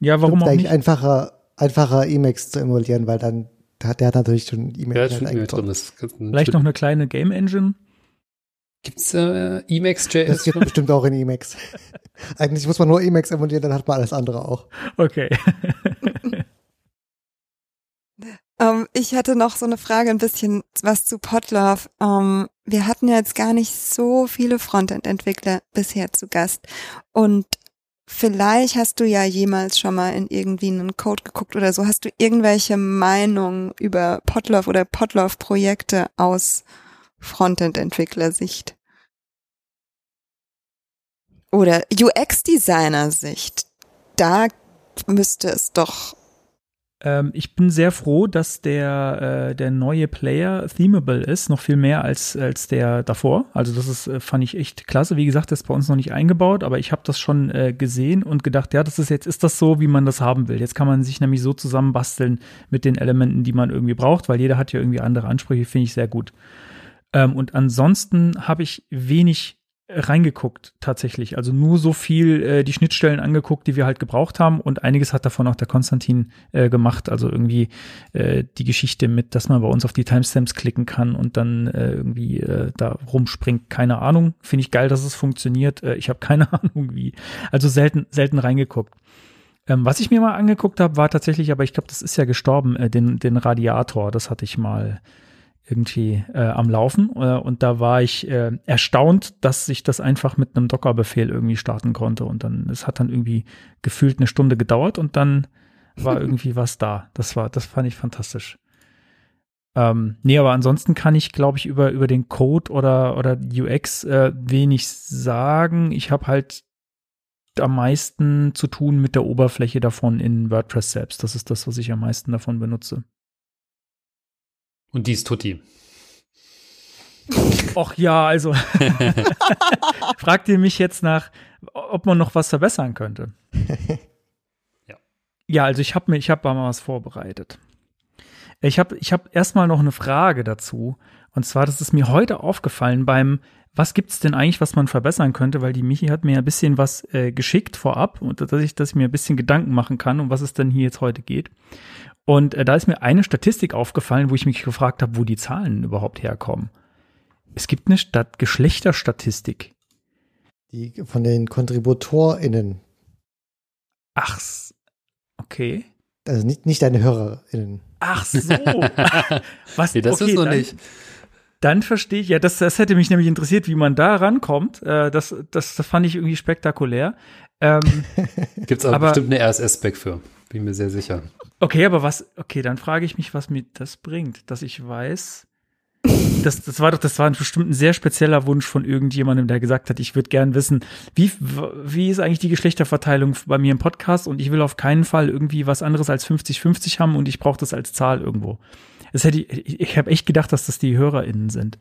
Ja, warum auch nicht? einfacher, einfacher Emacs zu emulieren, weil dann hat der hat natürlich schon E-Mails ja, drin. Vielleicht noch eine kleine Game Engine. Gibt's äh, Emacs.js? Das gibt bestimmt auch in Emacs. Eigentlich muss man nur Emacs emulieren, dann hat man alles andere auch. Okay. um, ähm, ich hatte noch so eine Frage, ein bisschen was zu Potlove. Um, ähm, wir hatten ja jetzt gar nicht so viele Frontend-Entwickler bisher zu Gast. Und vielleicht hast du ja jemals schon mal in irgendwie einen Code geguckt oder so. Hast du irgendwelche Meinungen über Potlove oder Potlove-Projekte aus Frontend-Entwickler-Sicht? Oder UX-Designer-Sicht. Da müsste es doch Ähm, ich bin sehr froh, dass der, äh, der neue Player themable ist, noch viel mehr als, als der davor. Also das ist, äh, fand ich echt klasse. Wie gesagt, das ist bei uns noch nicht eingebaut, aber ich habe das schon äh, gesehen und gedacht, ja, das ist jetzt, ist das so, wie man das haben will. Jetzt kann man sich nämlich so zusammenbasteln mit den Elementen, die man irgendwie braucht, weil jeder hat ja irgendwie andere Ansprüche, finde ich sehr gut. Ähm, und ansonsten habe ich wenig reingeguckt tatsächlich. Also nur so viel äh, die Schnittstellen angeguckt, die wir halt gebraucht haben und einiges hat davon auch der Konstantin äh, gemacht. Also irgendwie äh, die Geschichte mit, dass man bei uns auf die Timestamps klicken kann und dann äh, irgendwie äh, da rumspringt. Keine Ahnung. Finde ich geil, dass es funktioniert. Äh, ich habe keine Ahnung wie. Also selten selten reingeguckt. Ähm, was ich mir mal angeguckt habe, war tatsächlich, aber ich glaube, das ist ja gestorben, äh, den den Radiator. Das hatte ich mal irgendwie äh, am Laufen äh, und da war ich äh, erstaunt, dass ich das einfach mit einem Docker-Befehl irgendwie starten konnte und dann es hat dann irgendwie gefühlt eine Stunde gedauert und dann war irgendwie was da. Das war, das fand ich fantastisch. Ähm, nee, aber ansonsten kann ich, glaube ich, über über den Code oder oder UX äh, wenig sagen. Ich habe halt am meisten zu tun mit der Oberfläche davon in WordPress selbst. Das ist das, was ich am meisten davon benutze. Und die ist Tutti. Och ja, also fragt ihr mich jetzt nach, ob man noch was verbessern könnte. ja. Ja, also ich habe mir, ich habe mal was vorbereitet. Ich habe, ich habe erstmal noch eine Frage dazu. Und zwar, das ist mir heute aufgefallen beim, was gibt es denn eigentlich, was man verbessern könnte? Weil die Michi hat mir ein bisschen was äh, geschickt vorab und dass ich, dass ich mir ein bisschen Gedanken machen kann, um was es denn hier jetzt heute geht. Und äh, da ist mir eine Statistik aufgefallen, wo ich mich gefragt habe, wo die Zahlen überhaupt herkommen. Es gibt eine Stadt Geschlechterstatistik. Die von den KontributorInnen. Ach, okay. Also nicht, nicht deine HörerInnen. Ach so. Was? Nee, das okay, ist noch nicht. Dann verstehe ich, ja, das, das hätte mich nämlich interessiert, wie man da rankommt. Äh, das, das, das fand ich irgendwie spektakulär. Ähm, Gibt es aber, aber bestimmt eine RSS-Spec für. Bin mir sehr sicher. Okay, aber was, okay, dann frage ich mich, was mir das bringt, dass ich weiß, das, das war doch, das war bestimmt ein sehr spezieller Wunsch von irgendjemandem, der gesagt hat, ich würde gern wissen, wie, wie ist eigentlich die Geschlechterverteilung bei mir im Podcast und ich will auf keinen Fall irgendwie was anderes als 50-50 haben und ich brauche das als Zahl irgendwo. Das hätte ich, ich, ich habe echt gedacht, dass das die HörerInnen sind.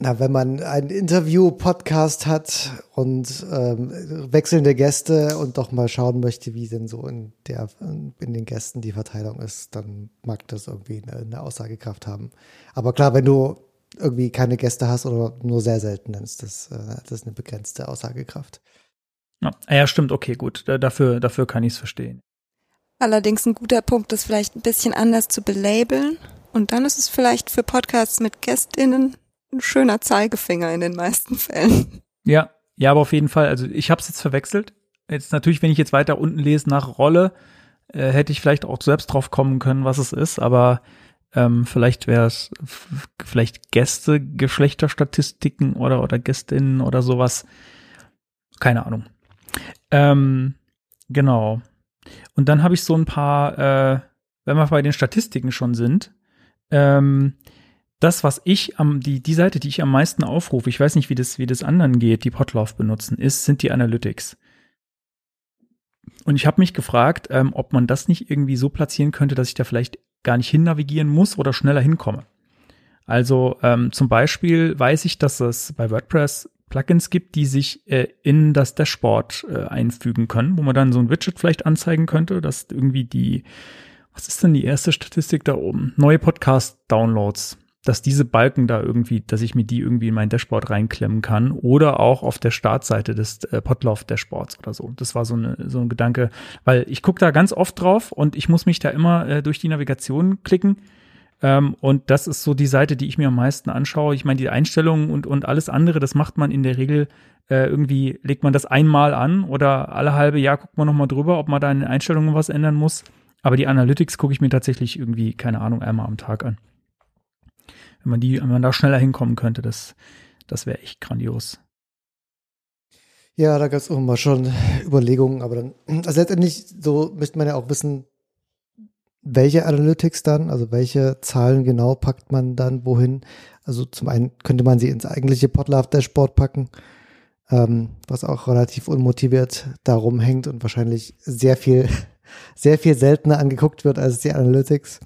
Na, wenn man einen Interview-Podcast hat und ähm, wechselnde Gäste und doch mal schauen möchte, wie denn so in der in den Gästen die Verteilung ist, dann mag das irgendwie eine, eine Aussagekraft haben. Aber klar, wenn du irgendwie keine Gäste hast oder nur sehr selten, dann ist das, äh, das ist eine begrenzte Aussagekraft. Ja, ja stimmt, okay, gut. Dafür, dafür kann ich es verstehen. Allerdings ein guter Punkt, das vielleicht ein bisschen anders zu belabeln. Und dann ist es vielleicht für Podcasts mit GästInnen ein schöner Zeigefinger in den meisten Fällen. Ja, ja, aber auf jeden Fall. Also ich habe es jetzt verwechselt. Jetzt natürlich, wenn ich jetzt weiter unten lese nach Rolle, äh, hätte ich vielleicht auch selbst drauf kommen können, was es ist. Aber ähm, vielleicht wäre es vielleicht Gäste, Geschlechterstatistiken oder oder Gästinnen oder sowas. Keine Ahnung. Ähm, genau. Und dann habe ich so ein paar, äh, wenn wir bei den Statistiken schon sind, ähm, das, was ich am, die, die Seite, die ich am meisten aufrufe, ich weiß nicht, wie das, wie das anderen geht, die Potlauf benutzen, ist, sind die Analytics. Und ich habe mich gefragt, ähm, ob man das nicht irgendwie so platzieren könnte, dass ich da vielleicht gar nicht hin navigieren muss oder schneller hinkomme. Also ähm, zum Beispiel weiß ich, dass es bei WordPress Plugins gibt, die sich äh, in das Dashboard äh, einfügen können, wo man dann so ein Widget vielleicht anzeigen könnte, dass irgendwie die, was ist denn die erste Statistik da oben? Neue Podcast-Downloads dass diese Balken da irgendwie, dass ich mir die irgendwie in mein Dashboard reinklemmen kann oder auch auf der Startseite des äh, Potlauf-Dashboards oder so. Das war so, eine, so ein Gedanke, weil ich gucke da ganz oft drauf und ich muss mich da immer äh, durch die Navigation klicken. Ähm, und das ist so die Seite, die ich mir am meisten anschaue. Ich meine, die Einstellungen und, und alles andere, das macht man in der Regel äh, irgendwie, legt man das einmal an oder alle halbe Jahr guckt man nochmal drüber, ob man da in den Einstellungen was ändern muss. Aber die Analytics gucke ich mir tatsächlich irgendwie, keine Ahnung, einmal am Tag an man die, wenn man da schneller hinkommen könnte, das, das wäre echt grandios. Ja, da gab es auch mal schon Überlegungen, aber dann, also letztendlich so müsste man ja auch wissen, welche Analytics dann, also welche Zahlen genau packt man dann wohin. Also zum einen könnte man sie ins eigentliche Podlove-Dashboard packen, ähm, was auch relativ unmotiviert darum hängt und wahrscheinlich sehr viel sehr viel seltener angeguckt wird als die Analytics,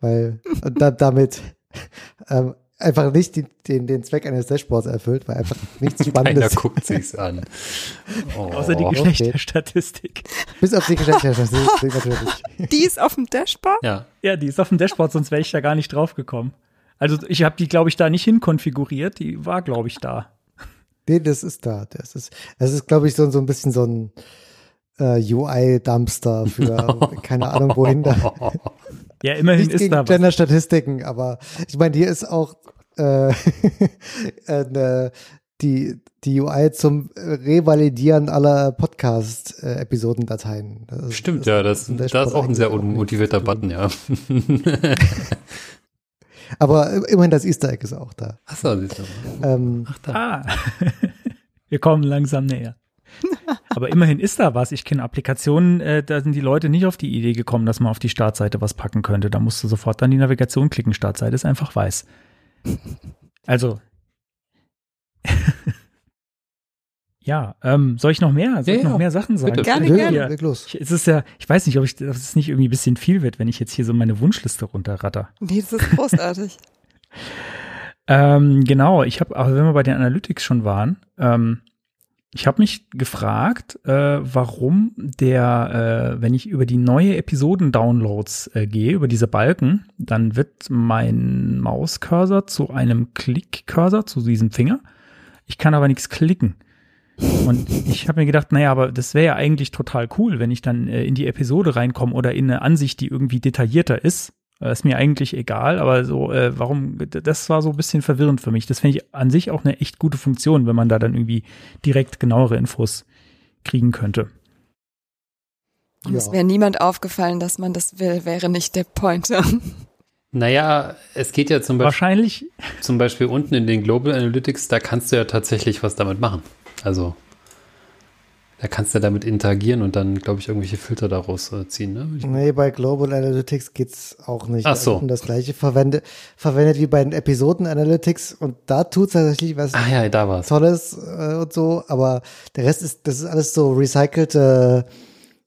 weil da, damit ähm, einfach nicht die, den, den Zweck eines Dashboards erfüllt, weil einfach nichts Spannendes. Keiner guckt sich's an. Oh. Außer die Geschlechterstatistik. Bis auf die Geschlechterstatistik natürlich. Die ist auf dem Dashboard? Ja. Ja, die ist auf dem Dashboard, sonst wäre ich da gar nicht drauf gekommen. Also ich habe die, glaube ich, da nicht hinkonfiguriert. Die war, glaube ich, da. Nee, das ist da. Das ist, das ist, glaube ich, so, so ein bisschen so ein äh, UI-Dumpster für keine Ahnung wohin da. Ja, immerhin Nichts ist gegen da was. Gender-Statistiken, aber ich meine, hier ist auch äh, äh, die, die UI zum Revalidieren aller Podcast-Episodendateien. Das ist- Stimmt, ja, das, das ist auch ein sehr unmotivierter Button, ja. Aber immerhin das Easter Egg ist auch da. Achso, siehst du. Ähm, Ah, wir kommen langsam näher. Aber immerhin ist da was. Ich kenne Applikationen, äh, da sind die Leute nicht auf die Idee gekommen, dass man auf die Startseite was packen könnte. Da musst du sofort dann die Navigation klicken. Startseite ist einfach weiß. Also. ja, ähm, soll ich noch mehr? Soll Ja, ich noch ja, mehr Sachen sagen? bitte. Gerne, gerne. leg los. Ich, es ist ja, ich weiß nicht, ob ich, ob es nicht irgendwie ein bisschen viel wird, wenn ich jetzt hier so meine Wunschliste runterratter. Nee, das ist großartig. Ähm, genau, ich habe, aber wenn wir bei den Analytics schon waren, ähm, ich habe mich gefragt, äh, warum der, äh, wenn ich über die neue Episoden-Downloads äh, gehe, über diese Balken, dann wird mein Mauscursor zu einem Klick-Cursor, zu diesem Finger. Ich kann aber nichts klicken. Und ich habe mir gedacht, naja, aber das wäre ja eigentlich total cool, wenn ich dann äh, in die Episode reinkomme oder in eine Ansicht, die irgendwie detaillierter ist. Äh, ist mir eigentlich egal, aber so, äh, warum, das war so ein bisschen verwirrend für mich. Das finde ich an sich auch eine echt gute Funktion, wenn man da dann irgendwie direkt genauere Infos kriegen könnte. Und es wäre niemand aufgefallen, dass man das will, wäre nicht der Pointer. Naja, es geht ja zum Beispiel, Wahrscheinlich, zum Beispiel unten in den Global Analytics, da kannst du ja tatsächlich was damit machen. Also, da kannst du damit interagieren und dann, glaube ich, irgendwelche Filter daraus äh, ziehen. Ne? Nee, bei Global Analytics geht's auch nicht. Ach Da so. wird Das gleiche verwendet, verwendet wie bei den Episoden Analytics und da tut's tatsächlich was ah ja, da war's. Tolles äh, und so, aber der Rest ist, das ist alles so recycelte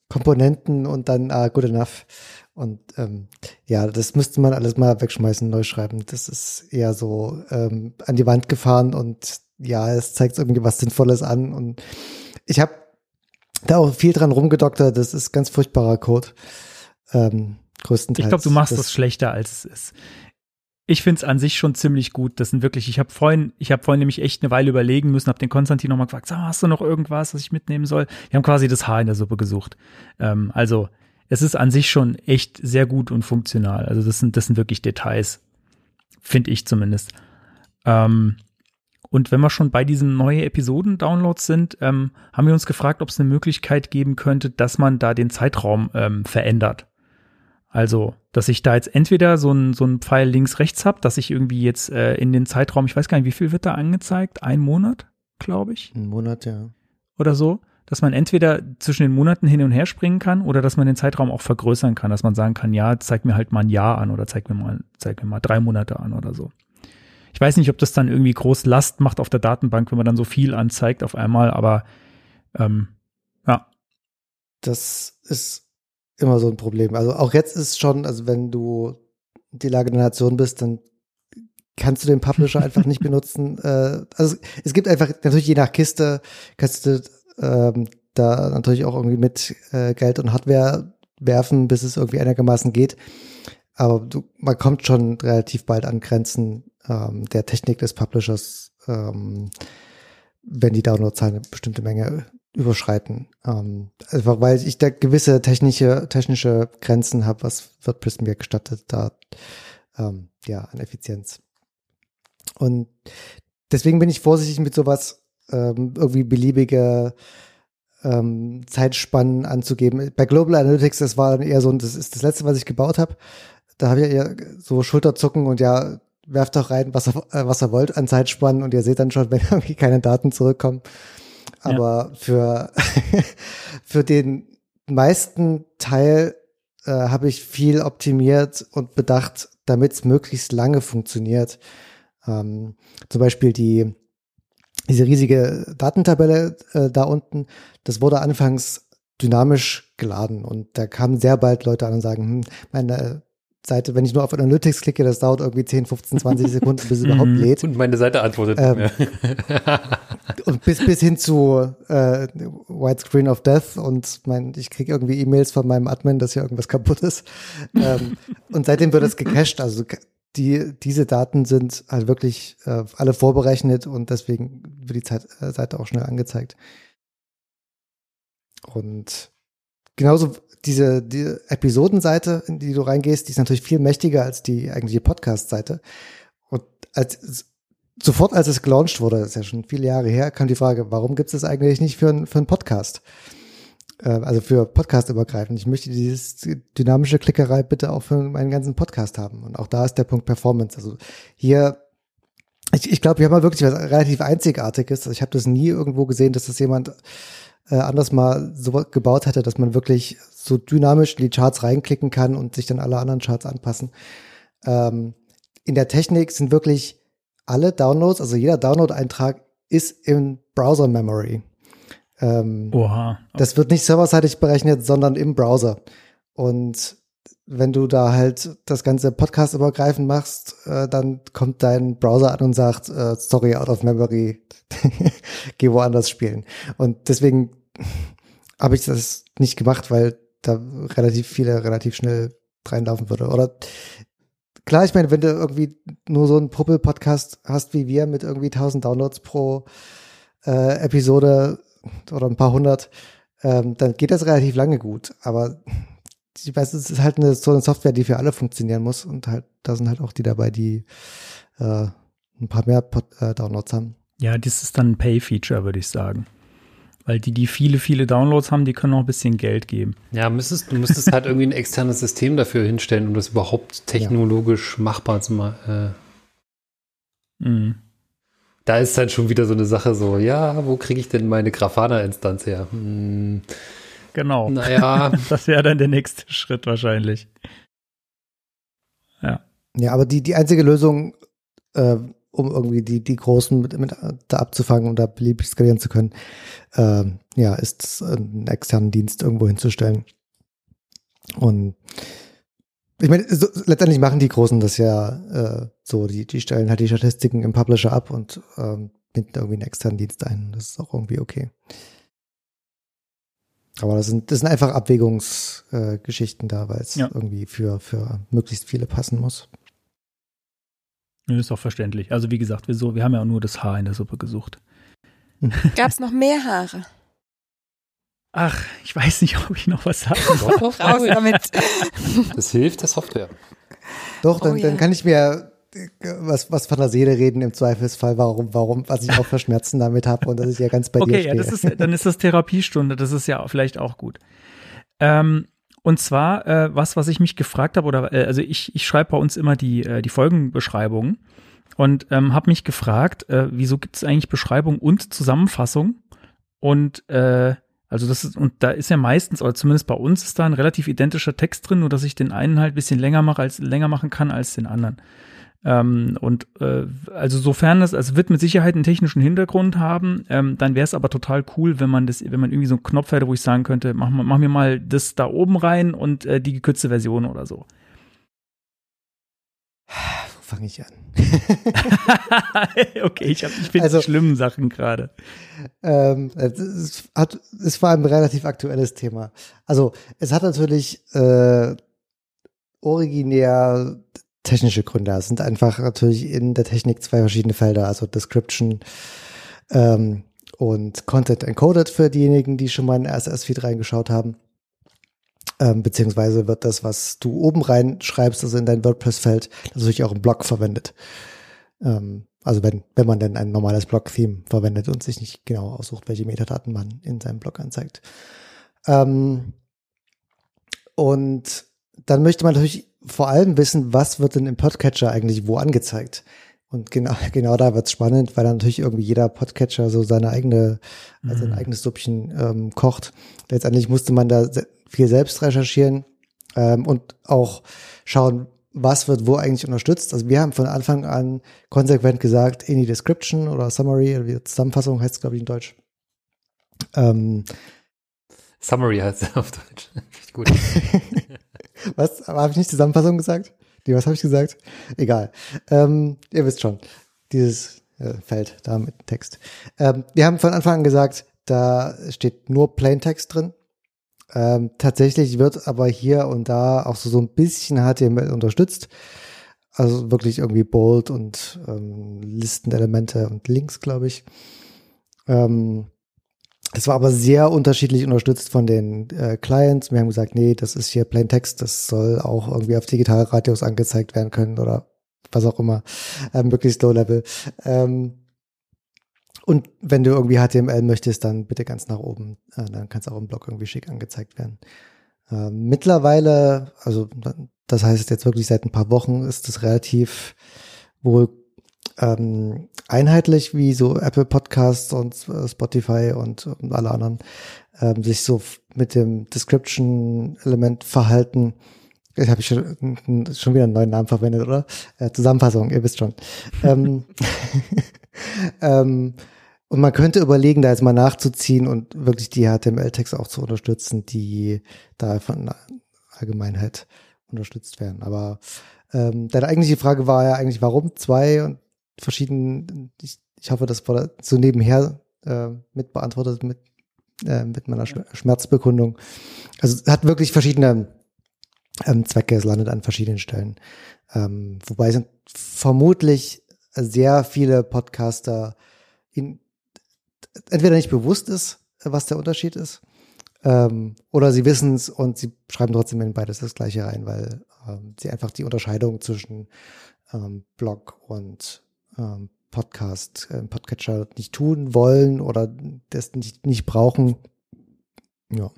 Komponenten und dann ah, good enough. Und ähm, ja, das müsste man alles mal wegschmeißen, neu schreiben. Das ist eher so ähm, an die Wand gefahren und ja, es zeigt irgendwie was Sinnvolles an. Und ich habe da auch viel dran rumgedoktert. Das ist ganz furchtbarer Code. Ähm, größtenteils. ich glaube, du machst das, schlechter, als es ist. Ich finde es an sich schon ziemlich gut. Das sind wirklich, ich habe vorhin, ich habe vorhin nämlich echt eine Weile überlegen müssen, habe den Konstantin nochmal gefragt, sag, hast du noch irgendwas, was ich mitnehmen soll? Wir haben quasi das Haar in der Suppe gesucht. Ähm, also, es ist an sich schon echt sehr gut und funktional. Also, das sind, das sind wirklich Details. Finde ich zumindest. Ähm, und wenn wir schon bei diesen neuen Episoden-Downloads sind, ähm, haben wir uns gefragt, ob es eine Möglichkeit geben könnte, dass man da den Zeitraum ähm, verändert. Also, dass ich da jetzt entweder so einen so einen Pfeil links-rechts habe, dass ich irgendwie jetzt äh, in den Zeitraum, ich weiß gar nicht, wie viel wird da angezeigt? Ein Monat, glaube ich, Ein Monat, ja. oder so. Dass man entweder zwischen den Monaten hin und her springen kann oder dass man den Zeitraum auch vergrößern kann, dass man sagen kann, ja, zeig mir halt mal ein Jahr an oder zeig mir mal, zeig mir mal drei Monate an oder so. Ich weiß nicht, ob das dann irgendwie groß Last macht auf der Datenbank, wenn man dann so viel anzeigt auf einmal, aber ähm, ja, Das ist immer so ein Problem. Also auch jetzt ist schon, also wenn du die Lage der Nation bist, dann kannst du den Publisher einfach nicht benutzen. Äh, also es gibt einfach natürlich je nach Kiste kannst du ähm, da natürlich auch irgendwie mit äh, Geld und Hardware werfen, bis es irgendwie einigermaßen geht. Aber du, man kommt schon relativ bald an Grenzen ähm, der Technik des Publishers, ähm, wenn die Downloadzahlen eine bestimmte Menge überschreiten. Ähm, einfach weil ich da gewisse technische, technische Grenzen habe, was WordPress mir gestattet, da ähm, ja, an Effizienz. Und deswegen bin ich vorsichtig mit sowas ähm, irgendwie beliebige ähm, Zeitspannen anzugeben. Bei Global Analytics, das war dann eher so, das ist das letzte, was ich gebaut habe. Da habe ich eher so Schulterzucken und ja, werft doch rein, was ihr, äh, was ihr wollt an Zeitspannen und ihr seht dann schon, wenn irgendwie keine Daten zurückkommen. Aber für, für den meisten Teil äh, habe ich viel optimiert und bedacht, damit es möglichst lange funktioniert. Ähm, zum Beispiel die, diese riesige Datentabelle äh, da unten, das wurde anfangs dynamisch geladen. Und da kamen sehr bald Leute an und sagen, hm, meine Seite, wenn ich nur auf Analytics klicke, das dauert irgendwie 10, 15, 20 Sekunden, bis es überhaupt Mhm. lädt. Und meine Seite antwortet Ähm, nicht mehr. Und bis, bis hin zu äh, Widescreen of Death und mein, ich kriege irgendwie E-Mails von meinem Admin, dass hier irgendwas kaputt ist. ähm, und seitdem wird es gecached. Also die, diese Daten sind halt wirklich äh, alle vorberechnet und deswegen wird die Zeit, äh, Seite auch schnell angezeigt. Und genauso diese die Episodenseite, in die du reingehst, die ist natürlich viel mächtiger als die eigentliche Podcast-Seite. Und als sofort, als es gelauncht wurde, das ist ja schon viele Jahre her, kam die Frage, warum gibt es das eigentlich nicht für, ein, für einen Podcast? Äh, also für Podcast übergreifend. Ich möchte dieses dynamische Klickerei bitte auch für meinen ganzen Podcast haben. Und auch da ist der Punkt Performance. Also hier, ich, ich glaube, wir haben mal wirklich was relativ Einzigartiges. Also ich habe das nie irgendwo gesehen, dass das jemand äh, anders mal so gebaut hätte, dass man wirklich so dynamisch in die Charts reinklicken kann und sich dann alle anderen Charts anpassen. Ähm, in der Technik sind wirklich alle Downloads, also jeder Download-Eintrag ist in Browser-Memory. Ähm, Oha. das wird nicht serverseitig berechnet, sondern im Browser. Und wenn du da halt das ganze Podcast übergreifend machst, äh, dann kommt dein Browser an und sagt, äh, sorry, out of memory, geh woanders spielen. Und deswegen habe ich das nicht gemacht, weil da relativ viele relativ schnell reinlaufen würde. Oder klar, ich meine, wenn du irgendwie nur so einen Puppel-Podcast hast wie wir mit irgendwie 1000 Downloads pro äh, Episode oder ein paar hundert, ähm, dann geht das relativ lange gut. Aber ich weiß, es ist halt eine, so eine Software, die für alle funktionieren muss und halt, da sind halt auch die dabei, die äh, ein paar mehr Pod äh, Downloads haben. Ja, das ist dann ein Pay-Feature, würde ich sagen. Weil die, die viele, viele Downloads haben, die können auch ein bisschen Geld geben. Ja, müsstest, du müsstest halt irgendwie ein externes System dafür hinstellen, um das überhaupt technologisch machbar zu machen. Äh, Mhm. da ist halt schon wieder so eine Sache so, ja, wo kriege ich denn meine Grafana-Instanz her? Hm, Genau. naja, Das wäre dann der nächste Schritt wahrscheinlich. Ja. Ja, aber die, die einzige Lösung, äh, um irgendwie die, die Großen mit, mit da abzufangen und da beliebig skalieren zu können, äh, ja, ist einen externen Dienst irgendwo hinzustellen. Und ich meine, so, letztendlich machen die Großen das ja äh, so, die, die stellen halt die Statistiken im Publisher ab und ähm, binden irgendwie einen externen Dienst ein. Das ist auch irgendwie okay. Aber das sind, das sind einfach Abwägungsgeschichten äh, da, weil es Ja. irgendwie für, für möglichst viele passen muss. Ja, ist auch verständlich. Also wie gesagt, wir, so, wir haben ja auch nur das Haar in der Suppe gesucht. Gab es noch mehr Haare? Ach, ich weiß nicht, ob ich noch was sagen doch, Raus damit. das hilft der Software. Doch, dann, Oh ja. dann kann ich mir äh, was, was von der Seele reden im Zweifelsfall, warum, warum, was ich auch für Schmerzen damit habe und dass ich ja ganz bei dir Okay, stehe. ja, das ist, dann ist das Therapiestunde, das ist ja vielleicht auch gut. Ähm, und zwar, äh, was, was ich mich gefragt habe, oder äh, also ich, ich schreibe bei uns immer die, äh, die Folgenbeschreibungen und ähm, habe mich gefragt, äh, wieso gibt es eigentlich Beschreibung und Zusammenfassung? Und äh, also das ist, und da ist ja meistens, oder zumindest bei uns ist da ein relativ identischer Text drin, nur dass ich den einen halt bisschen länger mache, als länger machen kann als den anderen. Ähm, und äh, also sofern das, also wird mit Sicherheit einen technischen Hintergrund haben, ähm, dann wäre es aber total cool, wenn man das, wenn man irgendwie so einen Knopf hätte, wo ich sagen könnte, mach, mach mir mal das da oben rein und äh, die gekürzte Version oder so. Wo fange ich an? okay, ich, hab, ich finde Also- schlimmen Sachen gerade. ähm, es, hat, es war ein relativ aktuelles Thema. Also es hat natürlich äh, originär technische Gründe. Es sind einfach natürlich in der Technik zwei verschiedene Felder, also Description ähm, und Content Encoded für diejenigen, die schon mal in RSS-Feed reingeschaut haben. Ähm, beziehungsweise wird das, was du oben reinschreibst, also in dein WordPress-Feld, natürlich auch im Blog verwendet. Ähm, also wenn, wenn man denn ein normales Blog-Theme verwendet und sich nicht genau aussucht, welche Metadaten man in seinem Blog anzeigt. Ähm, und dann möchte man natürlich vor allem wissen, was wird denn im Podcatcher eigentlich wo angezeigt. Und genau, genau da wird's spannend, weil dann natürlich irgendwie jeder Podcatcher so seine eigene, also sein eigenes Süppchen ähm, kocht. Letztendlich musste man da viel selbst recherchieren ähm, und auch schauen, was wird wo eigentlich unterstützt. Also wir haben von Anfang an konsequent gesagt, in die Description oder Summary, oder wie Zusammenfassung heißt es, glaube ich, in Deutsch. Ähm, Summary heißt er auf Deutsch. Gut. was? Habe ich nicht Zusammenfassung gesagt? Die, was habe ich gesagt? Egal. Ähm, ihr wisst schon. Dieses äh, Feld da mit Text. Ähm, wir haben von Anfang an gesagt, da steht nur Plaintext drin. Ähm, tatsächlich wird aber hier und da auch so, so ein bisschen HTML unterstützt. Also wirklich irgendwie Bold und ähm, Listenelemente und Links, glaube ich. Ähm, es war aber sehr unterschiedlich unterstützt von den äh, Clients. Wir haben gesagt, nee, das ist hier Plain Text, das soll auch irgendwie auf Digitalradios angezeigt werden können oder was auch immer, äh, möglichst low level. Ähm, und wenn du irgendwie HTML möchtest, dann bitte ganz nach oben. Äh, dann kann es auch im Blog irgendwie schick angezeigt werden. Äh, mittlerweile, also das heißt jetzt wirklich seit ein paar Wochen, ist es relativ wohl ähm, einheitlich wie so Apple Podcasts und äh, Spotify und, alle anderen ähm, sich so mit dem Description-Element verhalten. Ich habe schon, schon wieder einen neuen Namen verwendet, oder? Äh, Zusammenfassung, ihr wisst schon. ähm, ähm, und man könnte überlegen, da jetzt mal nachzuziehen und wirklich die HTML-Texte auch zu unterstützen, die da von der Allgemeinheit unterstützt werden. Aber ähm, deine eigentliche Frage war ja eigentlich, warum zwei und verschiedenen, ich, ich hoffe, das wurde so nebenher äh, mit beantwortet mit, äh, mit meiner Schmerzbekundung. Also es hat wirklich verschiedene ähm, Zwecke, es landet an verschiedenen Stellen. Ähm, wobei sind vermutlich sehr viele Podcaster in, entweder nicht bewusst ist, was der Unterschied ist, ähm, oder sie wissen es und sie schreiben trotzdem in beides das gleiche rein, weil ähm, sie einfach die Unterscheidung zwischen ähm, Blog und ähm, Podcast, äh, Podcatcher nicht tun wollen oder das nicht, nicht brauchen. Ja.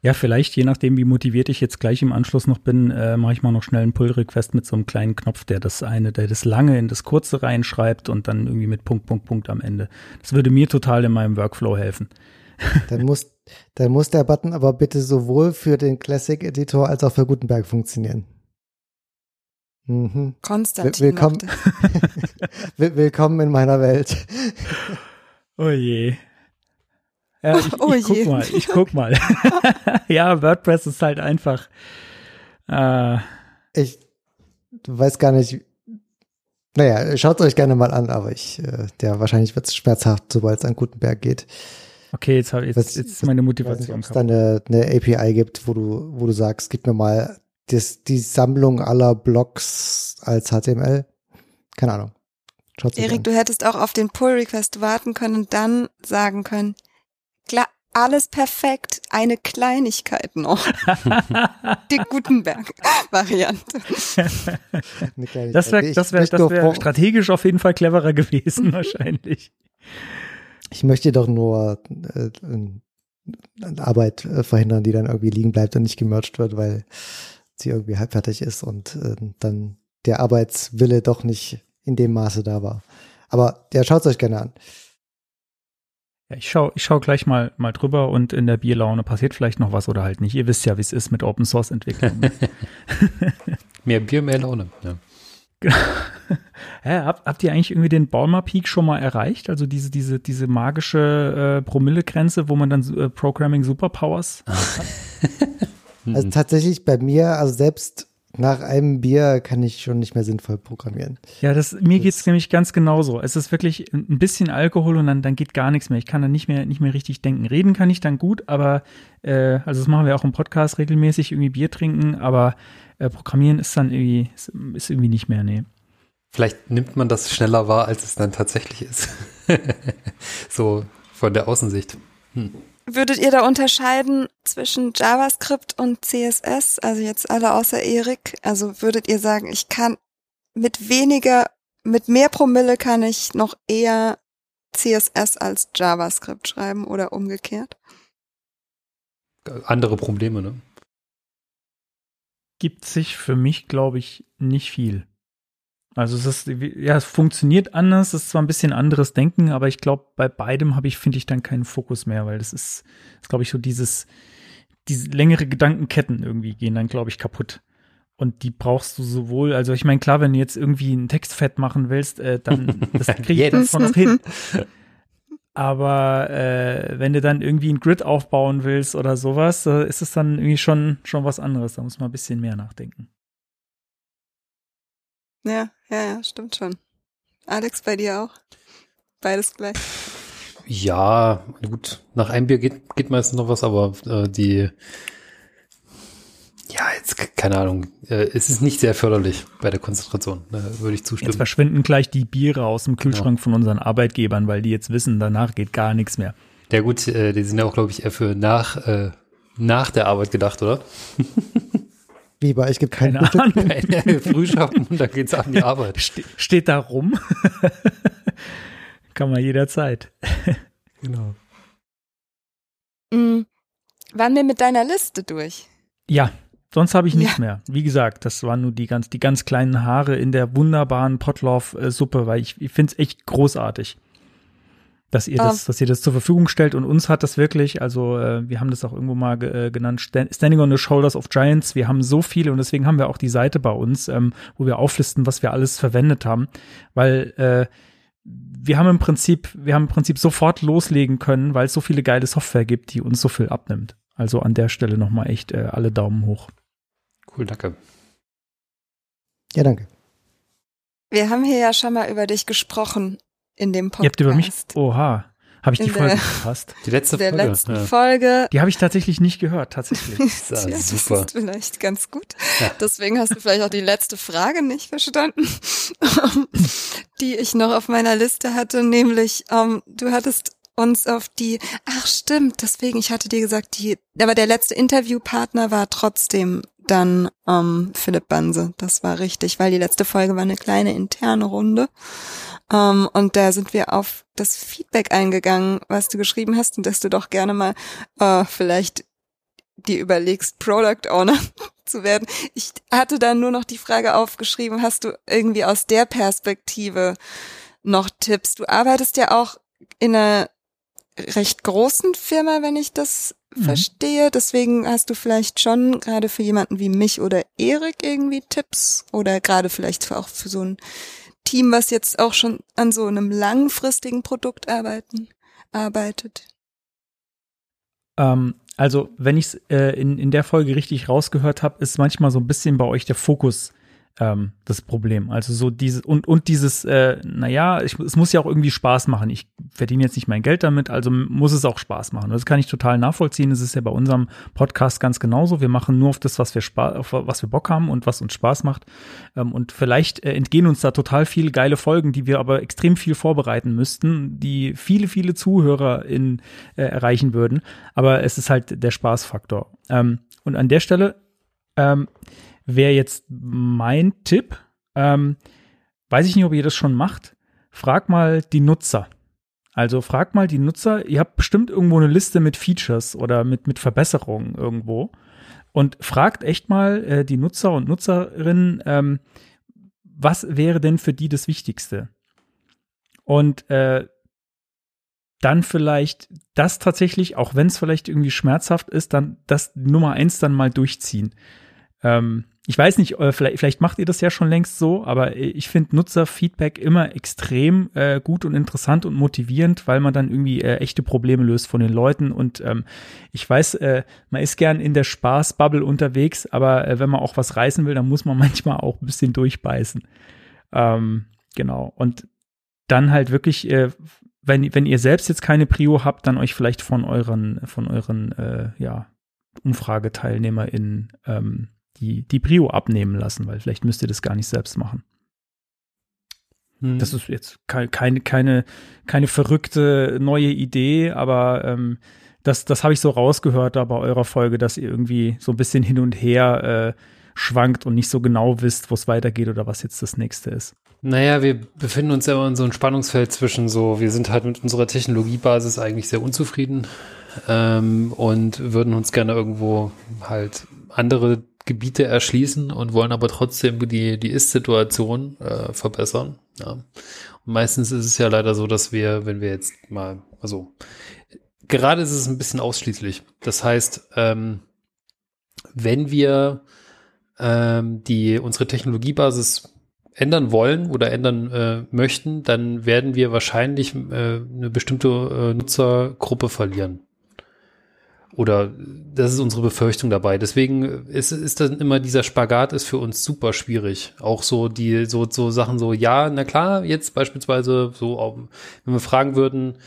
Ja, vielleicht, je nachdem, wie motiviert ich jetzt gleich im Anschluss noch bin, äh, mache ich mal noch schnell einen Pull-Request mit so einem kleinen Knopf, der das eine, der das lange in das kurze reinschreibt und dann irgendwie mit Punkt, Punkt, Punkt am Ende. Das würde mir total in meinem Workflow helfen. Dann muss, dann muss der Button aber bitte sowohl für den Classic Editor als auch für Gutenberg funktionieren. Mhm. Konstantin. Willkommen, willkommen in meiner Welt. Oh je. Ja, ich, oh ich guck mal, ich guck mal. ja, WordPress ist halt einfach. Äh, ich weiß gar nicht. Naja, schaut euch gerne mal an, aber ich, äh, der wahrscheinlich wird es schmerzhaft, sobald es an Gutenberg geht. Okay, jetzt, jetzt, jetzt ist meine Motivation. Ob es da eine, eine API gibt, wo du, wo du sagst, gib mir mal das, die Sammlung aller Blogs als HTML. Keine Ahnung. Schaut's Erik, du hättest auch auf den Pull-Request warten können und dann sagen können, klar, alles perfekt, eine Kleinigkeit noch. die Gutenberg-Variante. das wäre das wär, das wär strategisch auf jeden Fall cleverer gewesen, wahrscheinlich. Ich möchte doch nur äh, Arbeit äh, verhindern, die dann irgendwie liegen bleibt und nicht gemerged wird, weil sie irgendwie halb fertig ist und äh, dann der Arbeitswille doch nicht in dem Maße da war. Aber der schaut es euch gerne an. Ja, ich schaue ich schau gleich mal, mal drüber und in der Bierlaune passiert vielleicht noch was oder halt nicht. Ihr wisst ja, wie es ist mit Open Source Entwicklung. mehr Bier, mehr Laune. Ja. ja, habt, habt ihr eigentlich irgendwie den Balmer Peak schon mal erreicht? Also diese, diese, diese magische äh, Promillegrenze, wo man dann äh, Programming Superpowers hat? Also mhm. tatsächlich bei mir, also selbst nach einem Bier kann ich schon nicht mehr sinnvoll programmieren. Ja, das, mir geht es nämlich ganz genauso. Es ist wirklich ein bisschen Alkohol und dann, dann geht gar nichts mehr. Ich kann dann nicht mehr, nicht mehr richtig denken. Reden kann ich dann gut, aber, äh, also das machen wir auch im Podcast regelmäßig, irgendwie Bier trinken, aber äh, Programmieren ist dann irgendwie, ist, ist irgendwie nicht mehr, nee. Vielleicht nimmt man das schneller wahr, als es dann tatsächlich ist. so von der Außensicht. Hm. Würdet ihr da unterscheiden zwischen JavaScript und CSS? Also jetzt alle außer Erik. Also würdet ihr sagen, ich kann mit weniger, mit mehr Promille kann ich noch eher CSS als JavaScript schreiben oder umgekehrt? Andere Probleme, ne? Gibt sich für mich, glaube ich, nicht viel. Also es ist, ja, es funktioniert anders, es ist zwar ein bisschen anderes Denken, aber ich glaube, bei beidem habe ich, finde ich, dann keinen Fokus mehr, weil das ist, ist glaube ich, so dieses, diese längere Gedankenketten irgendwie gehen dann, glaube ich, kaputt. Und die brauchst du sowohl, also ich meine, klar, wenn du jetzt irgendwie einen Text fett machen willst, äh, dann das kriege ich davon noch hin. Aber äh, wenn du dann irgendwie ein Grid aufbauen willst oder sowas, äh, ist es dann irgendwie schon, schon was anderes. Da muss man ein bisschen mehr nachdenken. Ja, ja, ja, stimmt schon. Alex, bei dir auch? Beides gleich. Ja, gut, nach einem Bier geht, geht meistens noch was, aber äh, die, ja, jetzt keine Ahnung, äh, es ist nicht sehr förderlich bei der Konzentration, da würde ich zustimmen. Jetzt verschwinden gleich die Biere aus dem Kühlschrank ja. von unseren Arbeitgebern, weil die jetzt wissen, danach geht gar nichts mehr. Ja gut, äh, die sind ja auch, glaube ich, eher für nach, äh, nach der Arbeit gedacht, oder? Wie bei euch gibt keine Ahnung. Frühschaffen und dann geht's an die Arbeit. Ste steht da rum. Kann man jederzeit. genau. Mhm. Waren wir mit deiner Liste durch? Ja, sonst habe ich nichts ja. mehr. Wie gesagt, das waren nur die ganz, die ganz kleinen Haare in der wunderbaren Potlauf-Suppe, weil ich, ich finde es echt großartig dass ihr das, um. dass ihr das zur Verfügung stellt und uns hat das wirklich, also äh, wir haben das auch irgendwo mal äh, genannt, Standing on the Shoulders of Giants. Wir haben so viele und deswegen haben wir auch die Seite bei uns, ähm, wo wir auflisten, was wir alles verwendet haben, weil äh, wir haben im Prinzip, wir haben im Prinzip sofort loslegen können, weil es so viele geile Software gibt, die uns so viel abnimmt. Also an der Stelle nochmal echt äh, alle Daumen hoch. Cool, danke. Ja, danke. Wir haben hier ja schon mal über dich gesprochen in dem Podcast. Ihr habt über mich, oha, habe ich die Folge verpasst? Die letzte der Folge. letzten ja. Folge. Die habe ich tatsächlich nicht gehört, tatsächlich. ja, ja, das super. ist vielleicht ganz gut. Ja. Deswegen hast du vielleicht auch die letzte Frage nicht verstanden, die ich noch auf meiner Liste hatte, nämlich um, ähm, du hattest uns auf die, ach stimmt, deswegen, ich hatte dir gesagt, die, aber der letzte Interviewpartner war trotzdem dann ähm, Philipp Banse. Das war richtig, weil die letzte Folge war eine kleine interne Runde. Um, ähm, und da sind wir auf das Feedback eingegangen, was du geschrieben hast und dass du doch gerne mal uh, vielleicht die überlegst, Product Owner zu werden. Ich hatte dann nur noch die Frage aufgeschrieben, hast du irgendwie aus der Perspektive noch Tipps? Du arbeitest ja auch in einer recht großen Firma, wenn ich das mhm. verstehe. Deswegen hast du vielleicht schon gerade für jemanden wie mich oder Erik irgendwie Tipps oder gerade vielleicht auch für so ein Team, was jetzt auch schon an so einem langfristigen Produkt arbeiten, arbeitet? Ähm, also, wenn ich es äh, in, in der Folge richtig rausgehört habe, ist manchmal so ein bisschen bei euch der Fokus ähm, das Problem. Also so dieses und und dieses, äh, naja, ich, es muss ja auch irgendwie Spaß machen. Ich verdiene jetzt nicht mein Geld damit, also muss es auch Spaß machen. Das kann ich total nachvollziehen. Das ist ja bei unserem Podcast ganz genauso. Wir machen nur auf das, was wir Spaß, auf was wir Bock haben und was uns Spaß macht. Ähm, und vielleicht äh, entgehen uns da total viele geile Folgen, die wir aber extrem viel vorbereiten müssten, die viele, viele Zuhörer in, äh, erreichen würden. Aber es ist halt der Spaßfaktor. Ähm, und an der Stelle ähm, wäre jetzt mein Tipp. Ähm, weiß ich nicht, ob ihr das schon macht. Frag mal die Nutzer. Also frag mal die Nutzer, ihr habt bestimmt irgendwo eine Liste mit Features oder mit, mit Verbesserungen irgendwo. Und fragt echt mal äh, die Nutzer und Nutzerinnen, ähm, was wäre denn für die das Wichtigste? Und äh, dann vielleicht das tatsächlich, auch wenn es vielleicht irgendwie schmerzhaft ist, dann das Nummer eins dann mal durchziehen. Ähm, ich weiß nicht, äh, vielleicht, vielleicht macht ihr das ja schon längst so, aber ich finde Nutzerfeedback immer extrem äh, gut und interessant und motivierend, weil man dann irgendwie äh, echte Probleme löst von den Leuten. Und ähm, ich weiß, äh, man ist gern in der Spaßbubble unterwegs, aber äh, wenn man auch was reißen will, dann muss man manchmal auch ein bisschen durchbeißen. Ähm, genau. Und dann halt wirklich, äh, wenn, wenn ihr selbst jetzt keine Prio habt, dann euch vielleicht von euren, von euren, äh, ja, UmfrageteilnehmerInnen ähm, die, die Prio abnehmen lassen, weil vielleicht müsst ihr das gar nicht selbst machen. Hm. Das ist jetzt keine, keine, keine verrückte neue Idee, aber ähm, das, das habe ich so rausgehört da bei eurer Folge, dass ihr irgendwie so ein bisschen hin und her äh, schwankt und nicht so genau wisst, wo es weitergeht oder was jetzt das nächste ist. Naja, wir befinden uns ja in so einem Spannungsfeld zwischen so, wir sind halt mit unserer Technologiebasis eigentlich sehr unzufrieden ähm, und würden uns gerne irgendwo halt andere Gebiete erschließen und wollen aber trotzdem die, die Ist-Situation äh, verbessern. Ja. Und meistens ist es ja leider so, dass wir, wenn wir jetzt mal, also gerade ist es ein bisschen ausschließlich. Das heißt, ähm, wenn wir ähm, die unsere Technologiebasis ändern wollen oder ändern äh, möchten, dann werden wir wahrscheinlich äh, eine bestimmte äh, Nutzergruppe verlieren. Oder das ist unsere Befürchtung dabei. Deswegen ist, ist dann immer dieser Spagat ist für uns super schwierig. Auch so die, so, so Sachen so, ja, na klar, jetzt beispielsweise so, wenn wir fragen würden,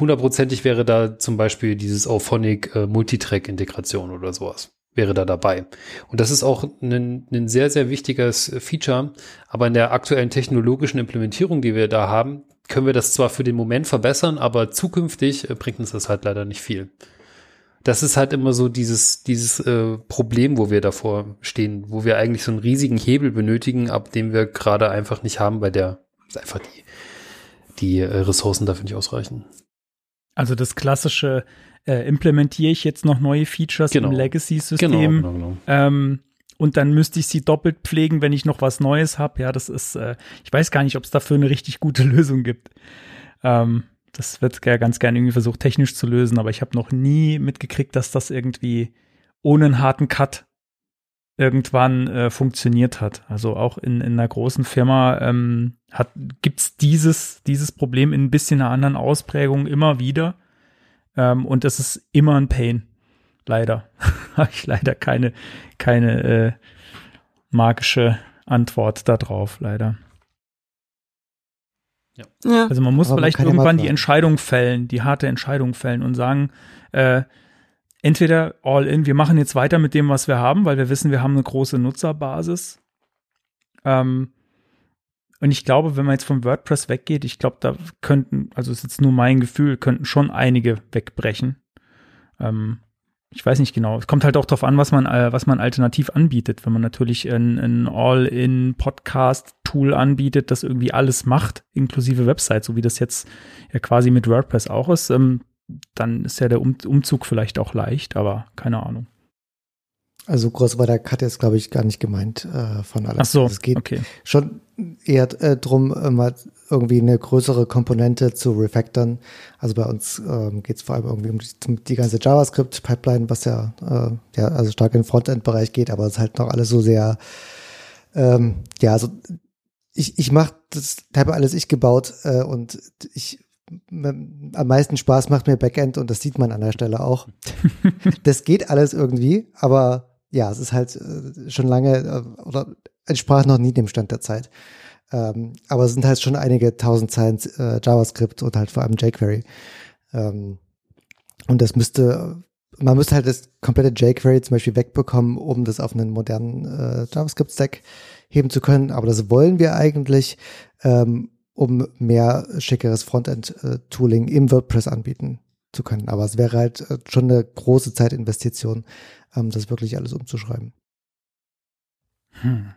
hundertprozentig wäre da zum Beispiel dieses Auphonic äh, Multitrack-Integration oder sowas wäre da dabei. Und das ist auch ein, ein sehr, sehr wichtiges Feature. Aber in der aktuellen technologischen Implementierung, die wir da haben, können wir das zwar für den Moment verbessern, aber zukünftig äh, bringt uns das halt leider nicht viel. Das ist halt immer so dieses, dieses äh, Problem, wo wir davor stehen, wo wir eigentlich so einen riesigen Hebel benötigen, ab dem wir gerade einfach nicht haben, weil der einfach die, die äh, Ressourcen dafür nicht ausreichen. Also das klassische äh, implementiere ich jetzt noch neue Features genau. im Legacy-System. Genau, genau, genau. Ähm, und dann müsste ich sie doppelt pflegen, wenn ich noch was Neues habe. Ja, das ist, äh, ich weiß gar nicht, ob es dafür eine richtig gute Lösung gibt. Ähm, das wird ja ganz gerne irgendwie versucht, technisch zu lösen, aber ich habe noch nie mitgekriegt, dass das irgendwie ohne einen harten Cut irgendwann äh, funktioniert hat. Also auch in, in einer großen Firma ähm, hat, gibt's dieses, dieses Problem in ein bisschen einer anderen Ausprägung immer wieder. Ähm, und das ist immer ein Pain. Leider. Habe ich leider keine, keine äh, magische Antwort darauf, leider. Ja. ja. Also man muss Aber vielleicht man irgendwann die Entscheidung fällen, die harte Entscheidung fällen und sagen, äh, entweder all in, wir machen jetzt weiter mit dem, was wir haben, weil wir wissen, wir haben eine große Nutzerbasis. Ähm, und ich glaube, wenn man jetzt vom WordPress weggeht, ich glaube, da könnten, also ist jetzt nur mein Gefühl, könnten schon einige wegbrechen. Ähm, ich weiß nicht genau. Es kommt halt auch darauf an, was man, äh, was man alternativ anbietet. Wenn man natürlich ein, ein All-in-Podcast-Tool anbietet, das irgendwie alles macht, inklusive Website, so wie das jetzt ja quasi mit WordPress auch ist, ähm, dann ist ja der um Umzug vielleicht auch leicht, aber keine Ahnung. Also groß war der Cut jetzt, glaube ich, gar nicht gemeint äh, von alles. Ach so, es geht okay. schon eher äh, drum, äh, mal irgendwie eine größere Komponente zu refactoren. Also bei uns ähm, geht es vor allem irgendwie um die, die ganze JavaScript-Pipeline, was ja, äh, ja also stark in den Frontend-Bereich geht, aber es ist halt noch alles so sehr, ähm, ja, also ich, ich mache das habe alles ich gebaut äh, und ich am meisten Spaß macht mir Backend und das sieht man an der Stelle auch. das geht alles irgendwie, aber ja, es ist halt äh, schon lange äh, oder entsprach noch nie dem Stand der Zeit. Ähm, aber es sind halt schon einige tausend Zeilen äh, JavaScript und halt vor allem jQuery. Ähm, und das müsste, man müsste halt das komplette jQuery zum Beispiel wegbekommen, um das auf einen modernen äh, JavaScript-Stack heben zu können. Aber das wollen wir eigentlich, ähm, um mehr schickeres Frontend-Tooling im WordPress anbieten zu können. Aber es wäre halt äh, schon eine große Zeitinvestition, ähm, das wirklich alles umzuschreiben. Hm.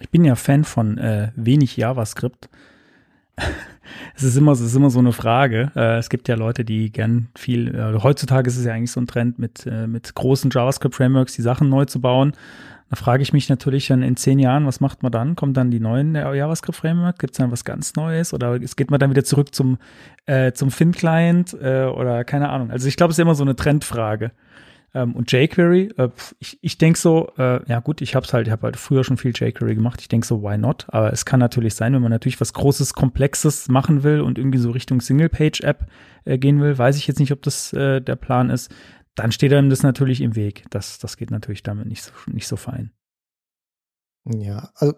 Ich bin ja Fan von äh, wenig JavaScript. es ist immer, es ist immer so eine Frage. Äh, es gibt ja Leute, die gern viel. Äh, heutzutage ist es ja eigentlich so ein Trend, mit äh, mit großen JavaScript-Frameworks die Sachen neu zu bauen. Da frage ich mich natürlich dann in zehn Jahren, was macht man dann? Kommt dann die neuen JavaScript-Framework? Gibt es dann was ganz Neues? Oder geht man dann wieder zurück zum, äh, zum Fin-Client? Äh, oder keine Ahnung. Also ich glaube, es ist immer so eine Trendfrage. Ähm, und jQuery, äh, ich, ich denke so, äh, ja gut, ich habe halt, ich habe halt früher schon viel jQuery gemacht. Ich denke so, why not? Aber es kann natürlich sein, wenn man natürlich was Großes, Komplexes machen will und irgendwie so Richtung Single-Page-App äh, gehen will, weiß ich jetzt nicht, ob das äh, der Plan ist. Dann steht einem das natürlich im Weg. Das, das geht natürlich damit nicht so, nicht so fein. Ja, also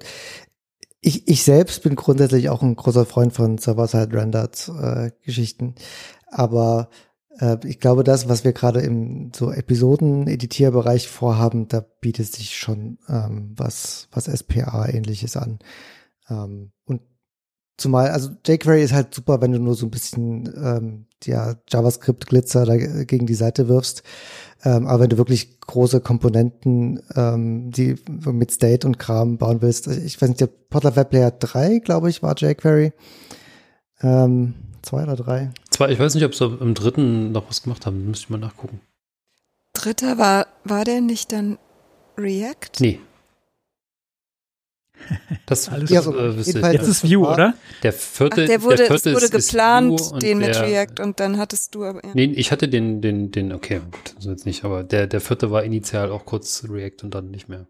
ich, ich selbst bin grundsätzlich auch ein großer Freund von Server-Side-Rendered-Geschichten. Äh, Aber äh, ich glaube, das, was wir gerade im so Episoden-Editierbereich vorhaben, da bietet sich schon ähm, was, was SPA-ähnliches an. Ähm, zumal, also jQuery ist halt super, wenn du nur so ein bisschen ähm, ja, JavaScript-Glitzer gegen die Seite wirfst. Ähm, aber wenn du wirklich große Komponenten, ähm, die mit State und Kram bauen willst, ich weiß nicht, der Portal Web Player 3, glaube ich, war jQuery. Ähm, Zwei oder drei? Zwei, ich weiß nicht, ob sie im dritten noch was gemacht haben. Müsste ich mal nachgucken. Dritter war, war der nicht dann React? Nee. Das alles ja, so, äh, Jetzt ist View, oder? Der vierte, Ach, der wurde, der vierte wurde ist, geplant, ist den mit der, React und dann hattest du aber. Ja. Nee, ich hatte den, den, den, okay, gut, so jetzt nicht, aber der, der vierte war initial auch kurz React und dann nicht mehr.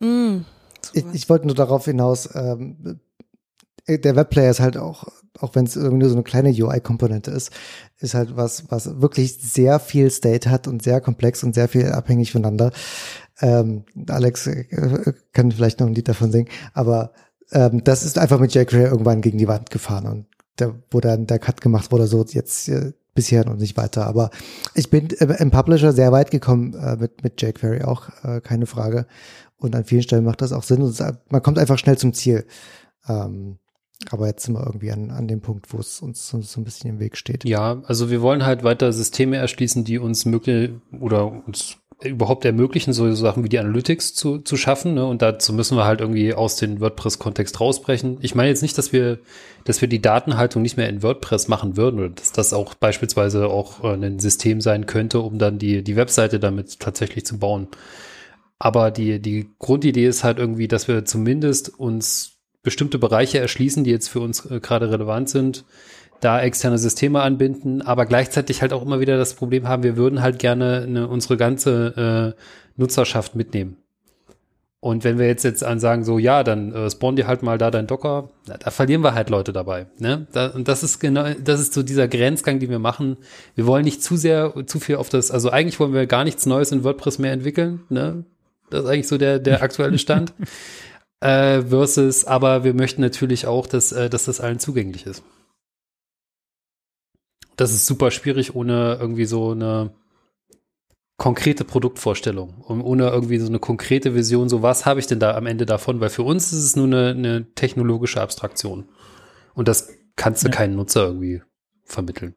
Mm, ich, ich wollte nur darauf hinaus, ähm, der Webplayer ist halt auch, auch wenn es irgendwie nur so eine kleine UI-Komponente ist, ist halt was, was wirklich sehr viel State hat und sehr komplex und sehr viel abhängig voneinander. Ähm, Alex äh, kann vielleicht noch ein Lied davon singen, aber ähm, das ist einfach mit jQuery irgendwann gegen die Wand gefahren und da, wo dann der Cut gemacht wurde, so jetzt äh, bisher noch nicht weiter. Aber ich bin im Publisher sehr weit gekommen äh, mit, mit jQuery auch, äh, keine Frage. Und an vielen Stellen macht das auch Sinn. Und man kommt einfach schnell zum Ziel. Ähm, aber jetzt sind wir irgendwie an, an dem Punkt, wo es uns so, so ein bisschen im Weg steht. Ja, also wir wollen halt weiter Systeme erschließen, die uns möglich oder uns überhaupt ermöglichen, so Sachen wie die Analytics zu, zu schaffen. Ne? Und dazu müssen wir halt irgendwie aus dem WordPress-Kontext rausbrechen. Ich meine jetzt nicht, dass wir, dass wir die Datenhaltung nicht mehr in WordPress machen würden oder dass das auch beispielsweise auch äh, ein System sein könnte, um dann die, die Webseite damit tatsächlich zu bauen. Aber die, die Grundidee ist halt irgendwie, dass wir zumindest uns bestimmte Bereiche erschließen, die jetzt für uns äh, gerade relevant sind, da externe Systeme anbinden, aber gleichzeitig halt auch immer wieder das Problem haben, wir würden halt gerne eine, unsere ganze äh, Nutzerschaft mitnehmen. Und wenn wir jetzt jetzt an sagen, so ja, dann äh, spawn dir halt mal da dein Docker, na, da verlieren wir halt Leute dabei. Ne? Da, und das ist genau, das ist so dieser Grenzgang, den wir machen. Wir wollen nicht zu sehr, zu viel auf das, also eigentlich wollen wir gar nichts Neues in WordPress mehr entwickeln. Ne? Das ist eigentlich so der, der aktuelle Stand. äh, versus, aber wir möchten natürlich auch, dass, äh, dass das allen zugänglich ist das ist super schwierig ohne irgendwie so eine konkrete Produktvorstellung und ohne irgendwie so eine konkrete Vision, so was habe ich denn da am Ende davon, weil für uns ist es nur eine, eine technologische Abstraktion und das kannst du ja. keinen Nutzer irgendwie vermitteln.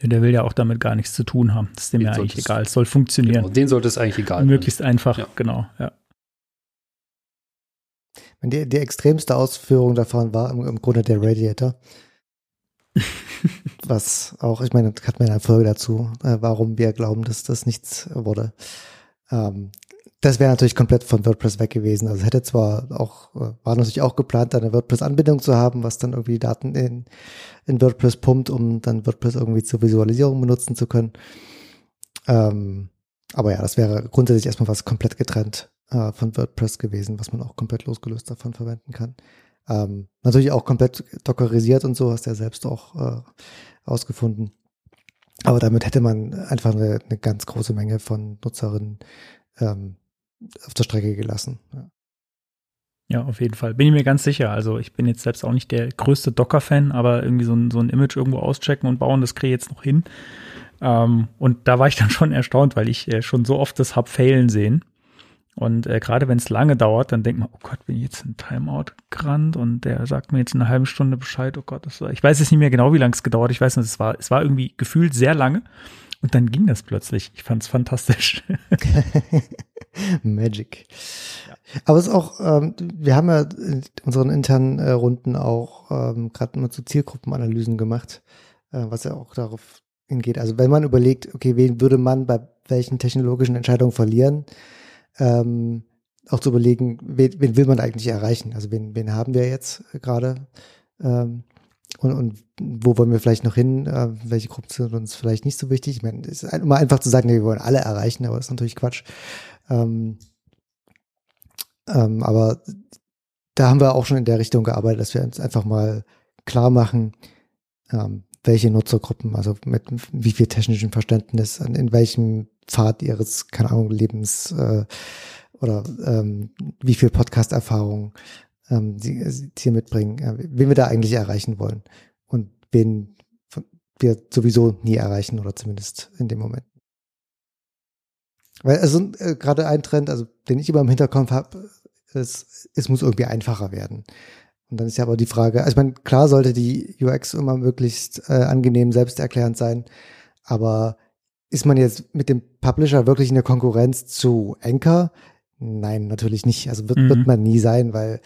Ja, der will ja auch damit gar nichts zu tun haben. Das ist dem den ja eigentlich egal. Es soll funktionieren. Genau, den sollte es eigentlich egal sein. Möglichst einfach, ja. genau, ja. Die, die extremste Ausführung davon war im, im Grunde der Radiator. Was auch, ich meine, hat mir eine Folge dazu, äh, warum wir glauben, dass das nichts wurde. Ähm, das wäre natürlich komplett von WordPress weg gewesen. Also hätte zwar auch, äh, war natürlich auch geplant, eine WordPress-Anbindung zu haben, was dann irgendwie Daten in, in WordPress pumpt, um dann WordPress irgendwie zur Visualisierung benutzen zu können. Ähm, aber ja, das wäre grundsätzlich erstmal was komplett getrennt äh, von WordPress gewesen, was man auch komplett losgelöst davon verwenden kann. Ähm, natürlich auch komplett dockerisiert und so, hast du ja selbst auch äh, ausgefunden. Aber damit hätte man einfach eine, eine ganz große Menge von Nutzerinnen ähm, auf der Strecke gelassen. Ja. Ja, auf jeden Fall. Bin ich mir ganz sicher. Also ich bin jetzt selbst auch nicht der größte Docker-Fan, aber irgendwie so ein, so ein Image irgendwo auschecken und bauen, das kriege ich jetzt noch hin. Ähm, und da war ich dann schon erstaunt, weil ich äh, schon so oft das hab failen sehen. Und äh, gerade wenn es lange dauert, dann denkt man, oh Gott, bin ich jetzt in Timeout gerannt und der sagt mir jetzt in einer halben Stunde Bescheid, oh Gott, das war, ich weiß jetzt nicht mehr genau, wie lange es gedauert, ich weiß nicht, es war, es war irgendwie gefühlt sehr lange und dann ging das plötzlich. Ich fand es fantastisch. Magic. Ja. Aber es ist auch, ähm, wir haben ja in unseren internen äh, Runden auch ähm, gerade mal zu Zielgruppenanalysen gemacht, äh, was ja auch darauf hingeht. Also wenn man überlegt, okay, wen würde man bei welchen technologischen Entscheidungen verlieren, ähm, auch zu überlegen, wen, wen will man eigentlich erreichen? Also wen, wen haben wir jetzt gerade? Ähm, und, und wo wollen wir vielleicht noch hin? Äh, welche Gruppen sind uns vielleicht nicht so wichtig? Ich meine, es ist immer einfach zu sagen, wir wollen alle erreichen, aber das ist natürlich Quatsch. Ähm, ähm, aber da haben wir auch schon in der Richtung gearbeitet, dass wir uns einfach mal klar machen, ähm, welche Nutzergruppen, also mit wie viel technischem Verständnis, in welchem Pfad ihres, keine Ahnung, Lebens äh, oder ähm, wie viel Podcast-Erfahrung ähm, sie, sie hier mitbringen, äh, wen wir da eigentlich erreichen wollen und wen wir sowieso nie erreichen oder zumindest in dem Moment. Weil also äh, gerade ein Trend, also den ich immer im Hinterkopf habe, ist, es muss irgendwie einfacher werden. Und dann ist ja aber die Frage, also ich meine, klar sollte die UX immer möglichst äh, angenehm selbsterklärend sein, aber ist man jetzt mit dem Publisher wirklich in der Konkurrenz zu Anchor? Nein, natürlich nicht. Also wird, mhm. wird man nie sein, weil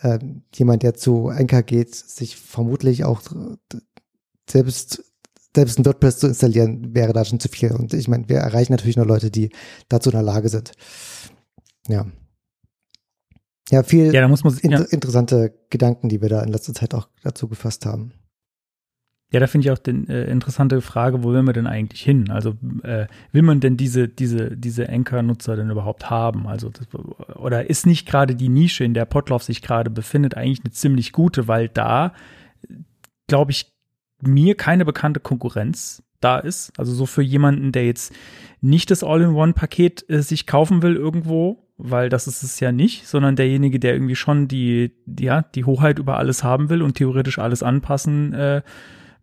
äh, jemand, der zu Anchor geht, sich vermutlich auch selbst selbst ein WordPress zu installieren, wäre da schon zu viel. Und ich meine, wir erreichen natürlich nur Leute, die dazu in der Lage sind. Ja. Ja, viel ja, da muss man, inter interessante Gedanken, die wir da in letzter Zeit auch dazu gefasst haben. Ja, da finde ich auch die äh, interessante Frage, wo will man denn eigentlich hin? Also äh, will man denn diese, diese, diese Anchor-Nutzer denn überhaupt haben? Also das, oder ist nicht gerade die Nische, in der Potlauf sich gerade befindet, eigentlich eine ziemlich gute, weil da, glaube ich, mir keine bekannte Konkurrenz da ist. Also so für jemanden, der jetzt nicht das All-in-One-Paket äh, sich kaufen will irgendwo, weil das ist es ja nicht, sondern derjenige, der irgendwie schon die, ja, die Hoheit über alles haben will und theoretisch alles anpassen äh,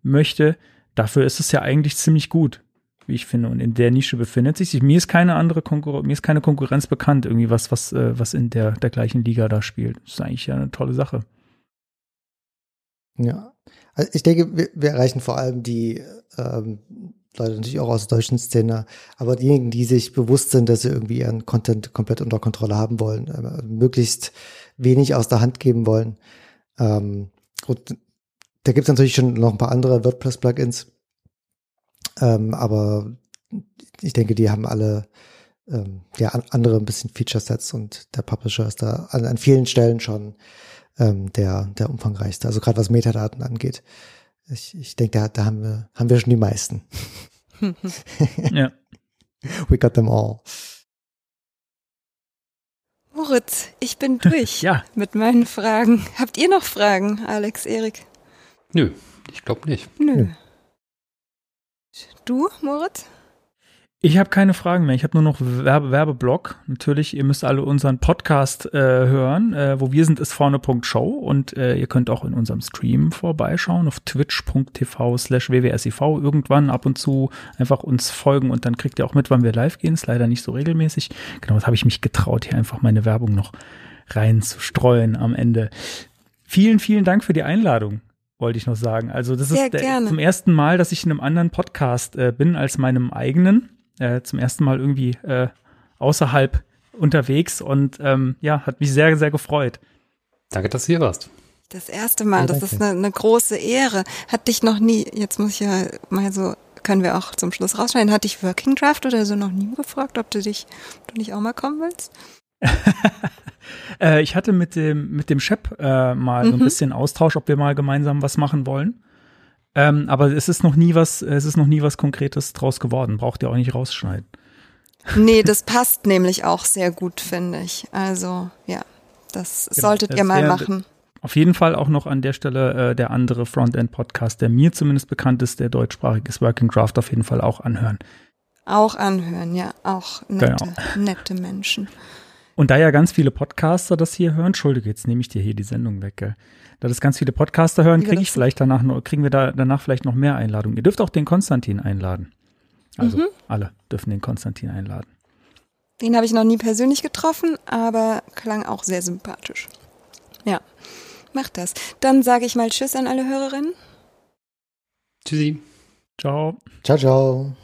möchte, dafür ist es ja eigentlich ziemlich gut, wie ich finde. Und in der Nische befindet sich. Mir ist keine andere Konkurrenz, mir ist keine Konkurrenz bekannt, irgendwie was, was, äh, was in der, der gleichen Liga da spielt. Das ist eigentlich ja eine tolle Sache. Ja. Also ich denke, wir, wir erreichen vor allem die ähm, Leute natürlich auch aus der deutschen Szene, aber diejenigen, die sich bewusst sind, dass sie irgendwie ihren Content komplett unter Kontrolle haben wollen, äh, möglichst wenig aus der Hand geben wollen. Ähm, und da gibt es natürlich schon noch ein paar andere WordPress-Plugins. Ähm, aber ich denke, die haben alle ähm, ja, andere ein bisschen Feature-Sets und der Publisher ist da an, an vielen Stellen schon ähm, der, der umfangreichste. Also gerade was Metadaten angeht. Ich, ich denke, da, da haben wir, haben wir schon die meisten. ja. We got them all. Moritz, ich bin durch ja. mit meinen Fragen. Habt ihr noch Fragen, Alex, Erik? Nö, ich glaube nicht. Nö. Nö. Du, Moritz? Ich habe keine Fragen mehr. Ich habe nur noch Werbe Werbeblock. Natürlich, ihr müsst alle unseren Podcast äh, hören. Äh, wo wir sind, ist vorne.show und äh, ihr könnt auch in unserem Stream vorbeischauen auf twitch.tv slash wwsiv. Irgendwann ab und zu einfach uns folgen und dann kriegt ihr auch mit, wann wir live gehen. Ist leider nicht so regelmäßig. Genau, das habe ich mich getraut, hier einfach meine Werbung noch reinzustreuen am Ende. Vielen, vielen Dank für die Einladung wollte ich noch sagen. Also das Sehr ist der, zum ersten Mal, dass ich in einem anderen Podcast äh, bin als meinem eigenen. Äh, zum ersten Mal irgendwie äh, außerhalb unterwegs und ähm, ja, hat mich sehr, sehr gefreut. Danke, dass du hier warst. Das erste Mal, Ja, das ist eine, eine große Ehre. Hat dich noch nie, jetzt muss ich ja mal so, können wir auch zum Schluss rausschneiden, hat dich Working Draft oder so noch nie gefragt, ob du dich, ob du nicht auch mal kommen willst? Äh, ich hatte mit dem, mit dem Shep äh, mal so ein Mhm. bisschen Austausch, ob wir mal gemeinsam was machen wollen. Ähm, aber es ist noch nie was, es ist noch nie was Konkretes draus geworden. Braucht ihr auch nicht rausschneiden. Nee, das passt nämlich auch sehr gut, finde ich. Also, ja, das Genau, solltet ihr mal machen. Auf jeden Fall auch noch an der Stelle äh, der andere Frontend-Podcast, der mir zumindest bekannt ist, der deutschsprachig ist, Working Draft auf jeden Fall auch anhören. Auch anhören, ja, auch nette, Genau. nette Menschen. Und da ja ganz viele Podcaster das hier hören, Entschuldige, jetzt nehme ich dir hier die Sendung weg, gell? Da das ganz viele Podcaster hören, kriege ich vielleicht danach noch, kriegen wir da danach vielleicht noch mehr Einladungen. Ihr dürft auch den Konstantin einladen. Also Mhm. alle dürfen den Konstantin einladen. Den habe ich noch nie persönlich getroffen, aber klang auch sehr sympathisch. Ja, macht das. Dann sage ich mal Tschüss an alle Hörerinnen. Tschüssi. Ciao. Ciao, ciao.